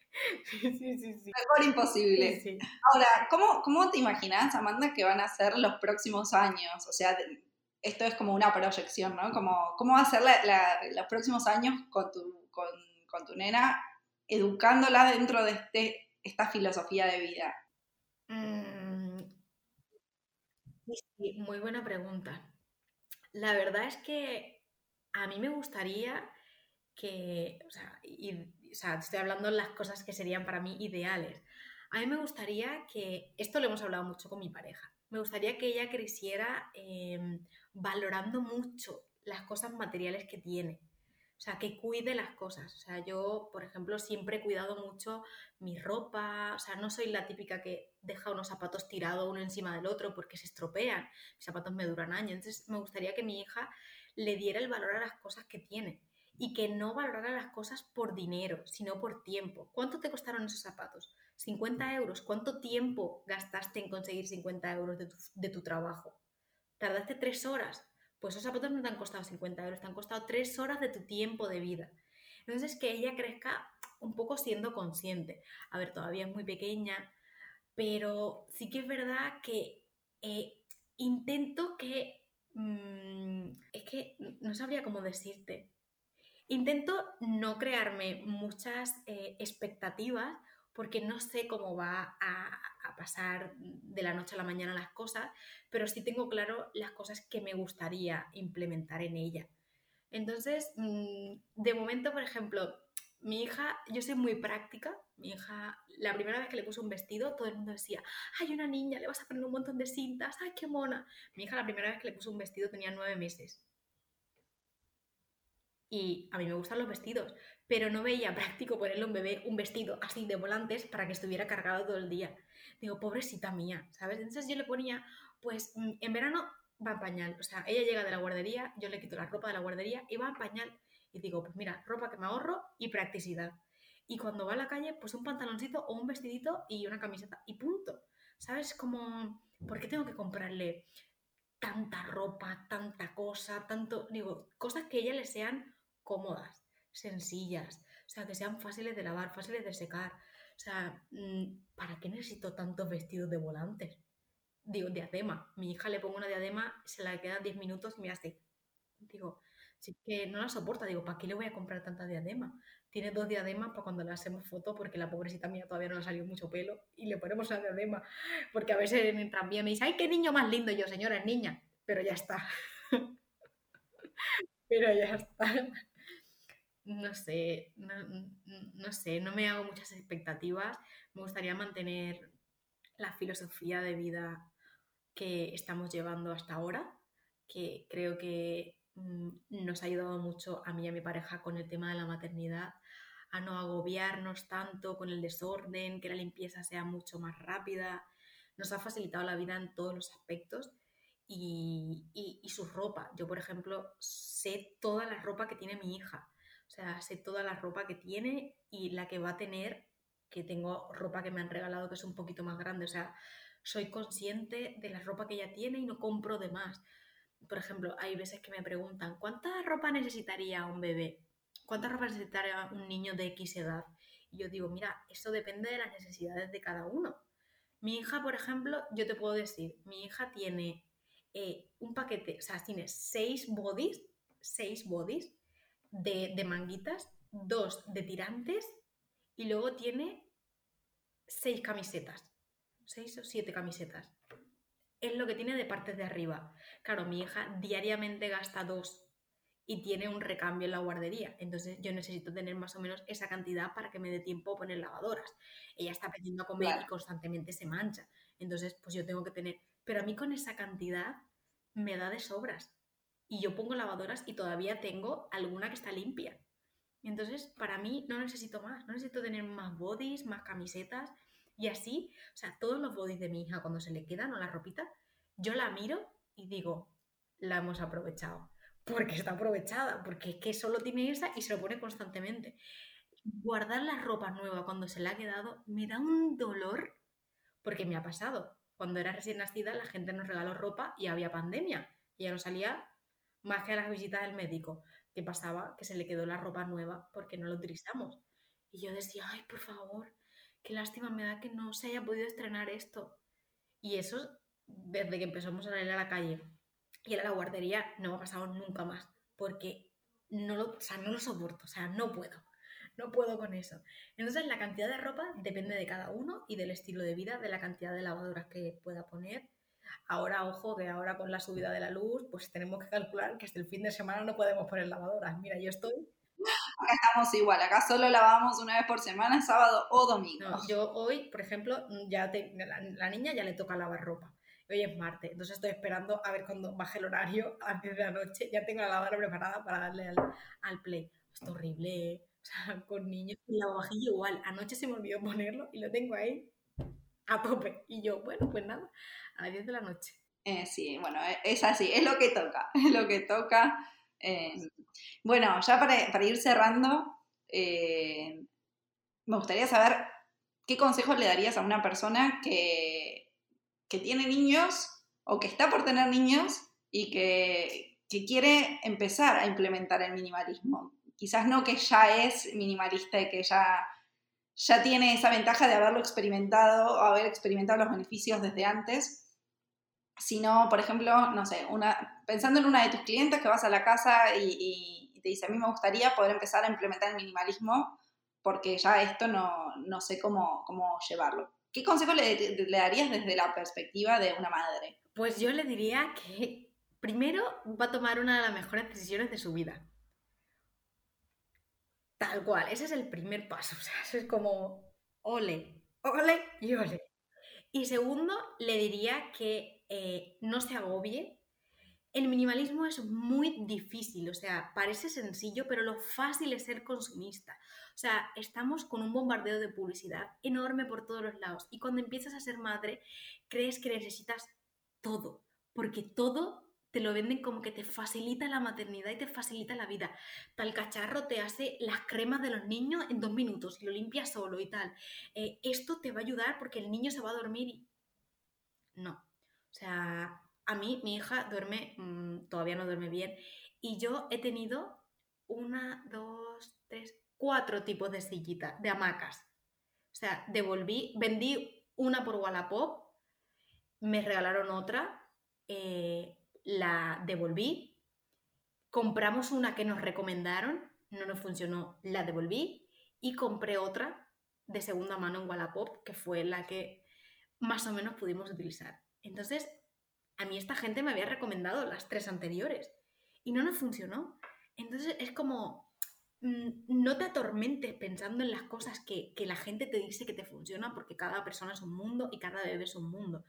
sí, sí, sí, Mejor imposible. Ahora, ¿cómo, ¿cómo te imaginas, Amanda, que van a ser los próximos años? O sea, esto es como una proyección, ¿no? Como, ¿Cómo va a ser los próximos años con tu, con, con tu nena, educándola dentro de este, esta filosofía de vida? Mm, sí, muy buena pregunta. La verdad es que a mí me gustaría que, o sea, estoy hablando las cosas que serían para mí ideales. A mí me gustaría que, esto lo hemos hablado mucho con mi pareja, me gustaría que ella creciera em, valorando mucho las cosas materiales que tiene. O sea, que cuide las cosas. O sea, yo, por ejemplo, siempre he cuidado mucho mi ropa. O sea, no soy la típica que deja unos zapatos tirados uno encima del otro porque se estropean. Mis zapatos me duran años. Entonces, me gustaría que mi hija le diera el valor a las cosas que tiene y que no valorara las cosas por dinero, sino por tiempo. ¿Cuánto te costaron esos zapatos? 50 euros. ¿Cuánto tiempo gastaste en conseguir 50 euros de tu, de tu trabajo? ¿Tardaste tres horas? Pues esos zapatos no te han costado 50 euros, te han costado tres horas de tu tiempo de vida. Entonces, que ella crezca un poco siendo consciente. A ver, todavía es muy pequeña, pero sí que es verdad que eh, intento que... Mm, es que no sabría cómo decirte. Intento no crearme muchas eh, expectativas porque no sé cómo va a, pasar de la noche a la mañana las cosas, pero sí tengo claro las cosas que me gustaría implementar en ella. Entonces, mm, de momento, por ejemplo, mi hija, yo soy muy práctica, mi hija, la primera vez que le puse un vestido, todo el mundo decía, hay una niña, le vas a poner un montón de cintas, ay, qué mona. Mi hija, la primera vez que le puse un vestido tenía nueve meses. Y a mí me gustan los vestidos, pero no veía práctico ponerle a un bebé un vestido así de volantes para que estuviera cargado todo el día. Digo, pobrecita mía, ¿sabes? Entonces yo le ponía, pues mm, en verano va en pañal. O sea, ella llega de la guardería, yo le quito la ropa de la guardería y va en pañal. Y digo, pues mira, ropa que me ahorro y practicidad. Y cuando va a la calle, pues un pantaloncito o un vestidito y una camiseta y punto. ¿Sabes? Como, ¿por qué tengo que comprarle tanta ropa, tanta cosa, tanto, digo, cosas que a ella le sean cómodas, sencillas, o sea, que sean fáciles de lavar, fáciles de secar. O sea, mm, ¿para qué necesito tantos vestidos de volantes? Digo, diadema. Mi hija le pongo una diadema, se la queda 10 minutos y me hace. Digo, si es que no la soporta, digo, ¿para qué le voy a comprar tanta diadema? Tiene dos diademas para cuando le hacemos foto, porque la pobrecita mía todavía no le ha salido mucho pelo y le ponemos una diadema. Porque a veces en el tranvía me dice, ¡ay, qué niño más lindo! Yo, señora, es niña, pero ya está. pero ya está no sé, no, sé, no me hago muchas expectativas. Me gustaría mantener la filosofía de vida que estamos llevando hasta ahora, que creo que mm, nos ha ayudado mucho a mí y a mi pareja con el tema de la maternidad, a no agobiarnos tanto con el desorden, que la limpieza sea mucho más rápida. Nos ha facilitado la vida en todos los aspectos y, y su ropa. Yo, por ejemplo, sé toda la ropa que tiene mi hija o sea, sé toda la ropa que tiene y la que va a tener, que tengo ropa que me han regalado que es un poquito más grande. O sea, soy consciente de la ropa que ella tiene y no compro de más. Por ejemplo, hay veces que me preguntan, ¿cuánta ropa necesitaría un bebé? ¿Cuánta ropa necesitaría un niño de X edad? Y yo digo, mira, eso depende de las necesidades de cada uno. Mi hija, por ejemplo, yo te puedo decir, mi hija tiene eh, un paquete, o sea, tiene seis bodies, seis bodies de, manguitas, dos de tirantes y luego tiene seis camisetas, seis o siete camisetas. Es lo que tiene de partes de arriba. Claro, mi hija diariamente gasta dos y tiene un recambio en la guardería. Entonces yo necesito tener más o menos esa cantidad para que me dé tiempo a poner lavadoras. Ella está pidiendo a comer y constantemente se mancha. Entonces, pues yo tengo que tener... Pero a mí con esa cantidad me da de sobras y yo pongo lavadoras y todavía tengo alguna que está limpia. entonces, para mí no necesito más, no necesito tener más bodies, más camisetas y así, o sea, todos los bodies de mi hija cuando se le quedan o la ropita, yo la miro y digo, la hemos aprovechado, porque está aprovechada, porque es que solo tiene esa y se lo pone constantemente. Guardar la ropa nueva cuando se la ha quedado me da un dolor, porque me ha pasado. Cuando era recién nacida la gente nos regaló ropa y había pandemia y ya no salía más que a las visitas del médico. que pasaba? Que se le quedó la ropa nueva porque no la utilizamos. Y yo decía, ay, por favor, qué lástima me da que no se haya podido estrenar esto. Y eso, desde que empezamos a salir a la calle y a la guardería, no me ha pasado nunca más. Porque no lo, o sea, no lo soporto, o sea, no puedo. No puedo con eso. Entonces, la cantidad de ropa depende de cada uno y del estilo de vida, de la cantidad de lavadoras que pueda poner Ahora, ojo, que ahora con la subida de la luz, pues tenemos que calcular que hasta el fin de semana no podemos poner lavadoras. Mira, yo estoy... Acá estamos igual, acá solo lavamos una vez por semana, sábado o domingo. yo hoy, por ejemplo, ya la, niña ya le toca lavar ropa. Hoy es martes, entonces estoy esperando a ver cuando baje el horario antes de la noche. Ya tengo la lavadora preparada para darle al, play. Es horrible, ¿eh? o sea, con niños. El lavavajillo igual. Anoche se me olvidó ponerlo y lo tengo ahí a tope. Y yo, bueno, pues nada, a las 10 de la noche. Eh, sí, bueno, e, es así, es lo que toca, es lo que toca. Eh, bueno, ya para, ir cerrando, eh, me gustaría saber qué consejos le darías a una persona que, que tiene niños o que está por tener niños y que, que quiere empezar a implementar el minimalismo. Quizás no que ya es minimalista y que ya ya tiene esa ventaja de haberlo experimentado, haber experimentado los beneficios desde antes, sino, por ejemplo, no sé, una, pensando en una de tus clientes que vas a la casa y, te dice, a mí me gustaría poder empezar a implementar el minimalismo porque ya esto no, no sé cómo, cómo llevarlo. ¿Qué consejo le, le darías desde la perspectiva de una madre? Pues yo le diría que primero va a tomar una de las mejores decisiones de su vida. Tal cual, ese es el primer paso. O sea, eso es como ole, ole y ole. Y segundo, le diría que eh, no se agobie. El minimalismo es muy difícil, o sea, parece sencillo, pero lo fácil es ser consumista. O sea, estamos con un bombardeo de publicidad enorme por todos los lados. Y cuando empiezas a ser madre, crees que necesitas todo, porque todo te lo venden como que te facilita la maternidad y te facilita la vida. Tal cacharro te hace las cremas de los niños en dos minutos y lo limpia solo y tal. Eh, esto te va a ayudar porque el niño se va a dormir y... No. O sea, a mí, mi hija duerme, mm, todavía no duerme bien, y yo he tenido una, dos, tres, cuatro tipos de sillitas, de hamacas. O sea, devolví, vendí una por Wallapop, me regalaron otra, eh, la devolví, compramos una que nos recomendaron, no nos funcionó, la devolví y compré otra de segunda mano en Wallapop, que fue la que más o menos pudimos utilizar. Entonces, a mí esta gente me había recomendado las tres anteriores y no nos funcionó. Entonces es como, mm, no te atormentes pensando en las cosas que, que, la gente te dice que te funcionan porque cada persona es un mundo y cada bebé es un mundo.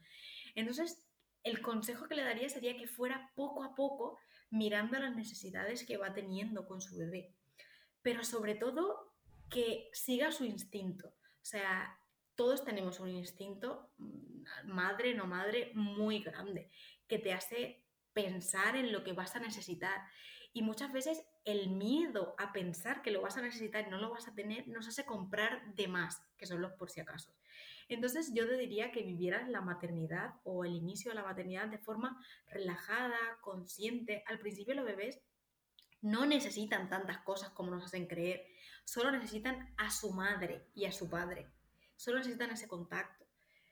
Entonces, el consejo que le daría sería que fuera poco a poco mirando las necesidades que va teniendo con su bebé. Pero sobre todo, que siga su instinto. O sea, todos tenemos un instinto, mm, madre, no madre, muy grande, que te hace pensar en lo que vas a necesitar. Y muchas veces el miedo a pensar que lo vas a necesitar y no lo vas a tener nos hace comprar de más, que son los por si acaso. Entonces yo te diría que vivieras la maternidad o el inicio de la maternidad de forma relajada, consciente. Al principio los bebés no necesitan tantas cosas como nos hacen creer, solo necesitan a su madre y a su padre, solo necesitan ese contacto.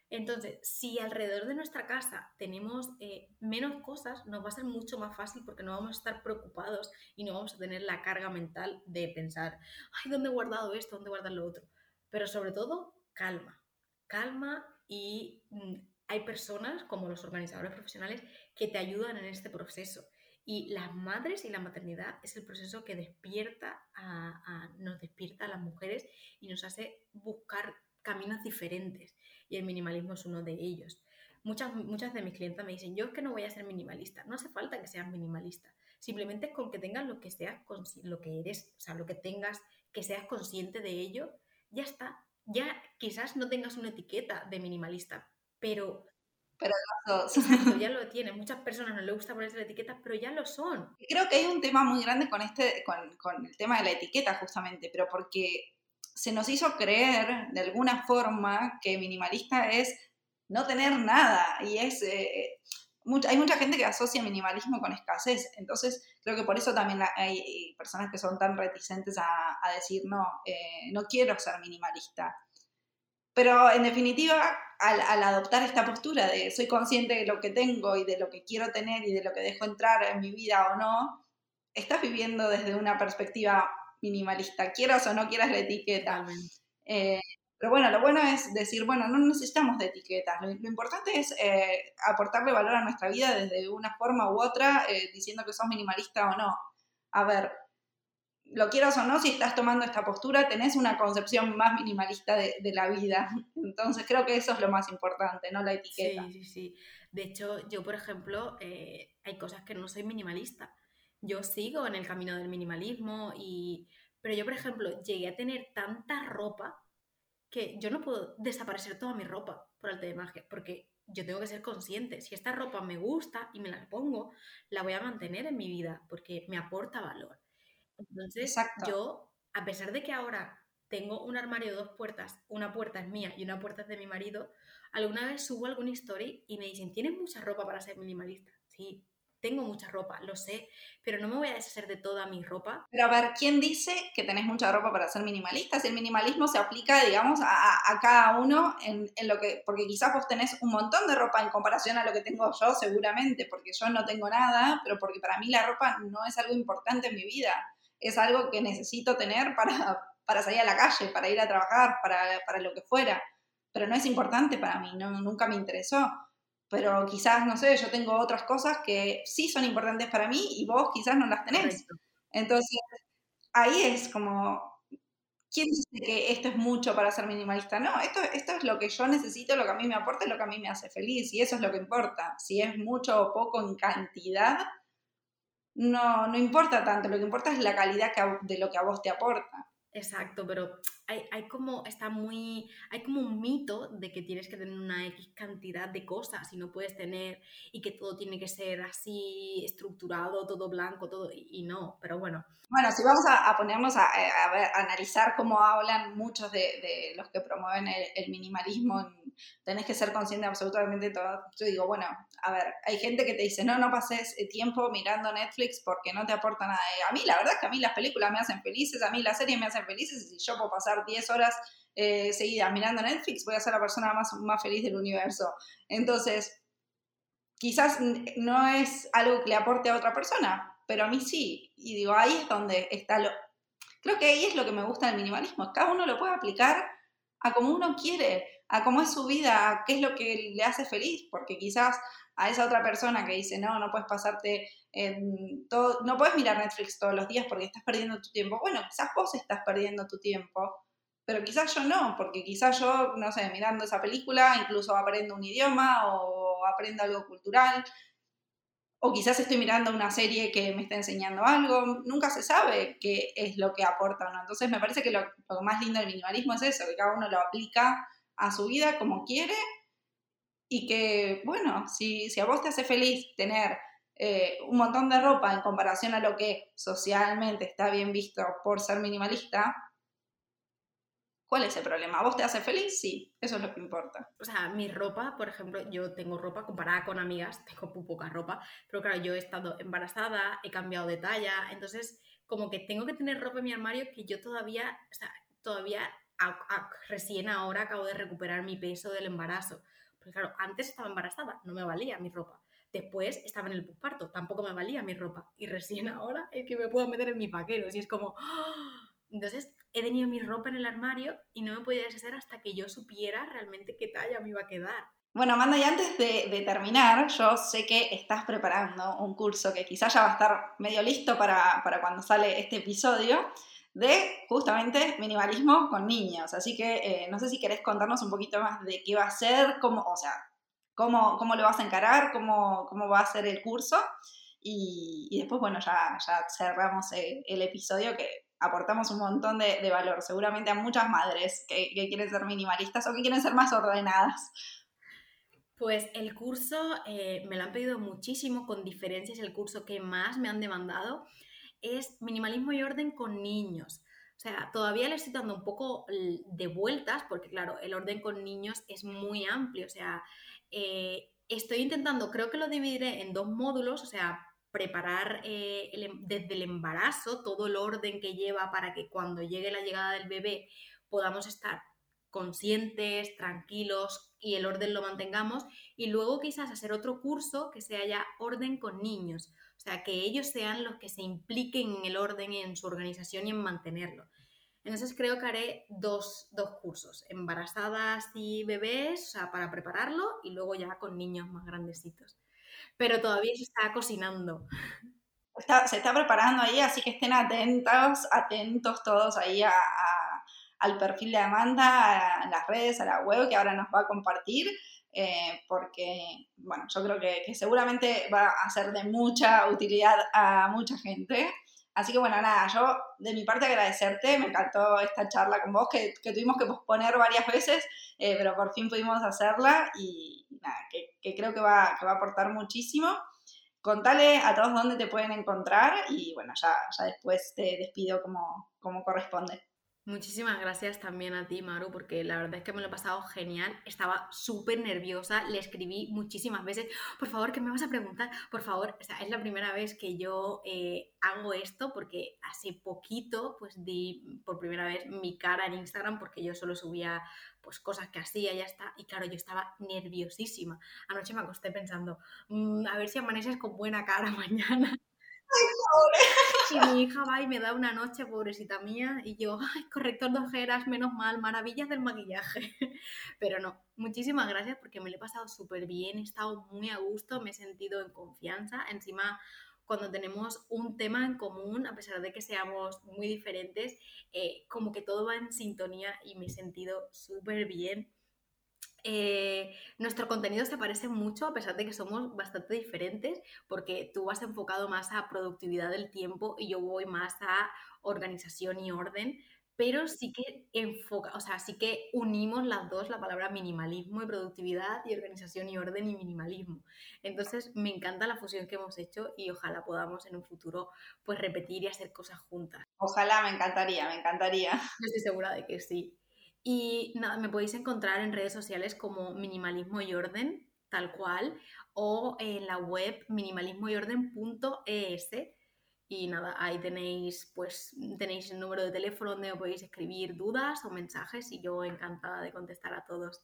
Entonces, si alrededor de nuestra casa tenemos eh, menos cosas, nos va a ser mucho más fácil porque no vamos a estar preocupados y no vamos a tener la carga mental de pensar, ay, ¿dónde he guardado esto? ¿Dónde he guardado lo otro? Pero sobre todo, calma. Calma y mm, hay personas como los organizadores profesionales que te ayudan en este proceso. Y las madres y la maternidad es el proceso que despierta a, nos despierta a las mujeres y nos hace buscar caminos diferentes y el minimalismo es uno de ellos. Muchas, muchas de mis clientes me dicen, yo es que no voy a ser minimalista. No hace falta que seas minimalista. Simplemente con que tengas lo que seas, lo que eres, o sea, lo que tengas, que seas consciente de ello, ya está. Ya quizás no tengas una etiqueta de minimalista, pero... Pero ya lo tienes. Muchas personas no les gusta ponerse la etiqueta, pero ya lo son. Creo que hay un tema muy grande con, este, con, con el tema de la etiqueta, justamente, pero porque se nos hizo creer de alguna forma que minimalista es no tener nada y es... Eh, hay mucha gente que asocia minimalismo con escasez, entonces creo que por eso también hay personas que son tan reticentes a, decir no, eh, no quiero ser minimalista. Pero en definitiva, al, al, adoptar esta postura de soy consciente de lo que tengo y de lo que quiero tener y de lo que dejo entrar en mi vida o no, estás viviendo desde una perspectiva minimalista, quieras o no quieras la etiqueta. Eh, pero bueno, lo bueno es decir, bueno, no necesitamos de etiquetas, lo, importante es eh, aportarle valor a nuestra vida desde una forma u otra, eh, diciendo que sos minimalista o no. A ver, lo quieras o no, si estás tomando esta postura, tenés una concepción más minimalista de, de, la vida. Entonces creo que eso es lo más importante, no la etiqueta. Sí, sí, sí. De hecho, yo, por ejemplo, hay cosas que no soy minimalista yo sigo en el camino del minimalismo y... Pero yo, por ejemplo, llegué a tener tanta ropa que yo no puedo desaparecer toda mi ropa por arte de magia, porque yo tengo que ser consciente. Si esta ropa me gusta y me la pongo, la voy a mantener en mi vida porque me aporta valor. Entonces, yo, a pesar de que ahora tengo un armario de dos puertas, una puerta es mía y una puerta es de mi marido, alguna vez subo alguna story y me dicen, ¿tienes mucha ropa para ser minimalista? Sí, tengo mucha ropa, lo sé, pero no me voy a deshacer de toda mi ropa. Pero a ver, ¿quién dice que tenés mucha ropa para ser minimalista? Si el minimalismo se aplica, digamos, a, cada uno en, en, lo que, porque quizás vos tenés un montón de ropa en comparación a lo que tengo yo, seguramente, porque yo no tengo nada, pero porque para mí la ropa no es algo importante en mi vida, es algo que necesito tener para, para salir a la calle, para ir a trabajar, para, para lo que fuera, pero no es importante para mí, no, nunca me interesó pero quizás, no sé, yo tengo otras cosas que sí son importantes para mí y vos quizás no las tenés. Entonces, ahí es como, ¿quién dice que esto es mucho para ser minimalista? No, esto, esto es lo que yo necesito, lo que a mí me aporta y lo que a mí me hace feliz, y eso es lo que importa. Si es mucho o poco en cantidad, no, no importa tanto, lo que importa es la calidad de lo que a vos te aporta. Exacto, pero hay, hay, como, está muy, hay como un mito de que tienes que tener una X cantidad de cosas y no puedes tener, y que todo tiene que ser así estructurado, todo blanco, todo, y, no, pero bueno. Bueno, si vamos a, ponernos a, a, analizar cómo hablan muchos de, de los que promueven el, minimalismo en, tenés que ser consciente de absolutamente todo. Yo digo, bueno, a ver, hay gente que te dice, no, no pases eh, tiempo mirando Netflix porque no te aporta nada. A mí, la verdad es que a mí las películas me hacen felices, a mí las series me hacen felices, y si yo puedo pasar 10 horas eh, seguidas mirando Netflix, voy a ser la persona más, más feliz del universo. Entonces, quizás no es algo que le aporte a otra persona, pero a mí sí. Y digo, ahí es donde está lo... Creo que ahí es lo que me gusta del minimalismo. Cada uno lo puede aplicar a como uno quiere, a cómo es su vida, a qué es lo que le hace feliz, porque quizás a esa otra persona que dice, no, no puedes pasarte en todo, no puedes mirar Netflix todos los días porque estás perdiendo tu tiempo. Bueno, quizás vos estás perdiendo tu tiempo, pero quizás yo no, porque quizás yo, no sé, mirando esa película incluso aprendo un idioma o aprendo algo cultural, o quizás estoy mirando una serie que me está enseñando algo, nunca se sabe qué es lo que aporta o no. Entonces me parece que lo, más lindo del minimalismo es eso, que cada uno lo aplica a su vida como quiere y que, bueno, si, si a vos te hace feliz tener eh, un montón de ropa en comparación a lo que socialmente está bien visto por ser minimalista, ¿Cuál es el problema? vos te hace feliz? Sí, eso es lo que importa. O sea, mi ropa, por ejemplo, yo tengo ropa comparada con amigas, tengo muy poca ropa, pero claro, yo he estado embarazada, he cambiado de talla, entonces como que tengo que tener ropa en mi armario que yo todavía, o sea, todavía recién ahora acabo de recuperar mi peso del embarazo. Porque claro, antes estaba embarazada, no me valía mi ropa. Después estaba en el posparto, tampoco me valía mi ropa. Y recién ahora es que me puedo meter en mi paquero. Y es como... ¡ah! Entonces, he tenido mi ropa en el armario y no me podía deshacer hasta que yo supiera realmente qué talla me iba a quedar. Bueno, Amanda, y antes de, terminar, yo sé que estás preparando un curso que quizás ya va a estar medio listo para, cuando sale este episodio, de justamente minimalismo con niños. Así que eh, no sé si querés contarnos un poquito más de qué va a ser, cómo, o sea, cómo, cómo lo vas a encarar, cómo, cómo va a ser el curso. Y, después, bueno, ya, ya cerramos el, el episodio que aportamos un montón de, valor, seguramente a muchas madres que, quieren ser minimalistas o que quieren ser más ordenadas. Pues el curso eh, me lo han pedido muchísimo, con diferencias el curso que más me han demandado es minimalismo y orden con niños. O sea, todavía le estoy dando un poco de vueltas porque claro, el orden con niños es muy amplio. O sea, eh, estoy intentando, creo que lo dividiré en dos módulos, o sea, preparar eh, em, desde el embarazo todo el orden que lleva para que cuando llegue la llegada del bebé podamos estar conscientes, tranquilos y el orden lo mantengamos y luego quizás hacer otro curso que sea ya orden con niños, o sea, que ellos sean los que se impliquen en el orden, en su organización y en mantenerlo. Entonces creo que haré dos, dos cursos, embarazadas y bebés, o sea, para prepararlo y luego ya con niños más grandecitos pero todavía se está cocinando. se está preparando ahí, así que estén atentos, atentos todos ahí al perfil de Amanda, a las redes, a la web que ahora nos va a compartir. Eh, porque, bueno, yo creo que, seguramente va a ser de mucha utilidad a mucha gente. Así que, bueno, nada, yo de mi parte agradecerte, me encantó esta charla con vos, que, tuvimos que posponer varias veces, eh, pero por fin pudimos hacerla y, nada, que, creo que va, que va a aportar muchísimo. Contale a todos dónde te pueden encontrar y bueno, ya, ya después te despido como, como corresponde. Muchísimas gracias también a ti, Maru, porque la verdad es que me lo he pasado genial. Estaba súper nerviosa, le escribí muchísimas veces, por favor, ¿qué me vas a preguntar? Por favor, o sea, es la primera vez que yo eh, hago esto porque hace poquito pues di por primera vez mi cara en Instagram porque yo solo subía pues cosas que hacía ya está. Y claro, yo estaba nerviosísima. Anoche me acosté pensando, mm, a ver si amaneces con buena cara mañana. Y mi hija va y me da una noche, pobrecita mía, y yo, corrector de ojeras, menos mal, maravillas del maquillaje. Pero no, muchísimas gracias porque me lo he pasado súper bien, he estado muy a gusto, me he sentido en confianza. Encima, cuando tenemos un tema en común, a pesar de que seamos muy diferentes, eh, como que todo va en sintonía y me he sentido súper bien. Eh, nuestro contenido se parece mucho a pesar de que somos bastante diferentes porque tú vas enfocado más a productividad del tiempo y yo voy más a organización y orden, pero sí que enfoca, o sea, sí que unimos las dos, la palabra minimalismo y productividad y organización y orden y minimalismo. Entonces me encanta la fusión que hemos hecho y ojalá podamos en un futuro pues repetir y hacer cosas juntas. Ojalá, me encantaría, me encantaría. Yo estoy segura de que sí. Y nada, me podéis encontrar en redes sociales como Minimalismo y Orden, tal cual, o en la web minimalismoyorden.es. Y nada, ahí tenéis, pues, tenéis el número de teléfono donde podéis escribir dudas o mensajes y yo encantada de contestar a todos.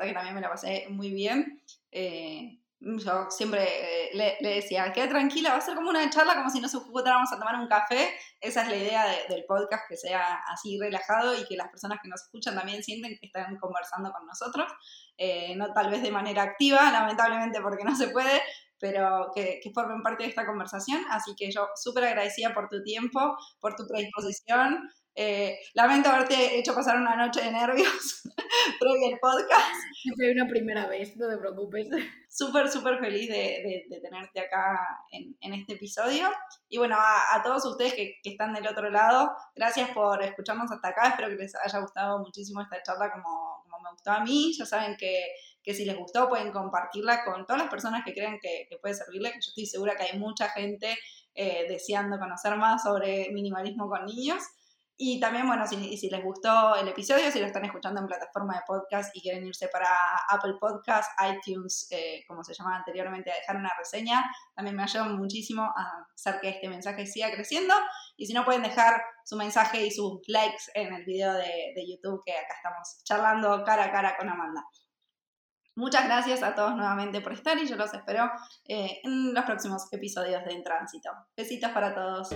que también me la pasé muy bien. Eh, yo siempre eh, le, le, decía, queda tranquila, va a ser como una charla, como si nos juntáramos a tomar un café. Esa es la idea del podcast, que sea así relajado y que las personas que nos escuchan también sienten que están conversando con nosotros. Eh, no tal vez de manera activa, lamentablemente porque no se puede, pero que, que formen parte de esta conversación. Así que yo súper agradecida por tu tiempo, por tu predisposición. Eh, lamento haberte hecho pasar una noche de nervios previo al podcast. Fue una primera vez, no te preocupes. Súper, súper feliz de, de, tenerte acá en, en, este episodio. Y bueno, a, a todos ustedes que, que, están del otro lado, gracias por escucharnos hasta acá. Espero que les haya gustado muchísimo esta charla como, como me gustó a mí. Ya saben que, que, si les gustó pueden compartirla con todas las personas que crean que, que puede servirle, que yo estoy segura que hay mucha gente eh, deseando conocer más sobre minimalismo con niños. Y también, bueno, si, les gustó el episodio, si lo están escuchando en plataforma de podcast y quieren irse para Apple Podcast, iTunes, eh, como se llamaba anteriormente, a dejar una reseña, también me ayudan muchísimo a hacer que este mensaje siga creciendo. Y si no, pueden dejar su mensaje y sus likes en el video de, de YouTube, que acá estamos charlando cara a cara con Amanda. Muchas gracias a todos nuevamente por estar y yo los espero eh, en los próximos episodios de En Tránsito. Besitos para todos.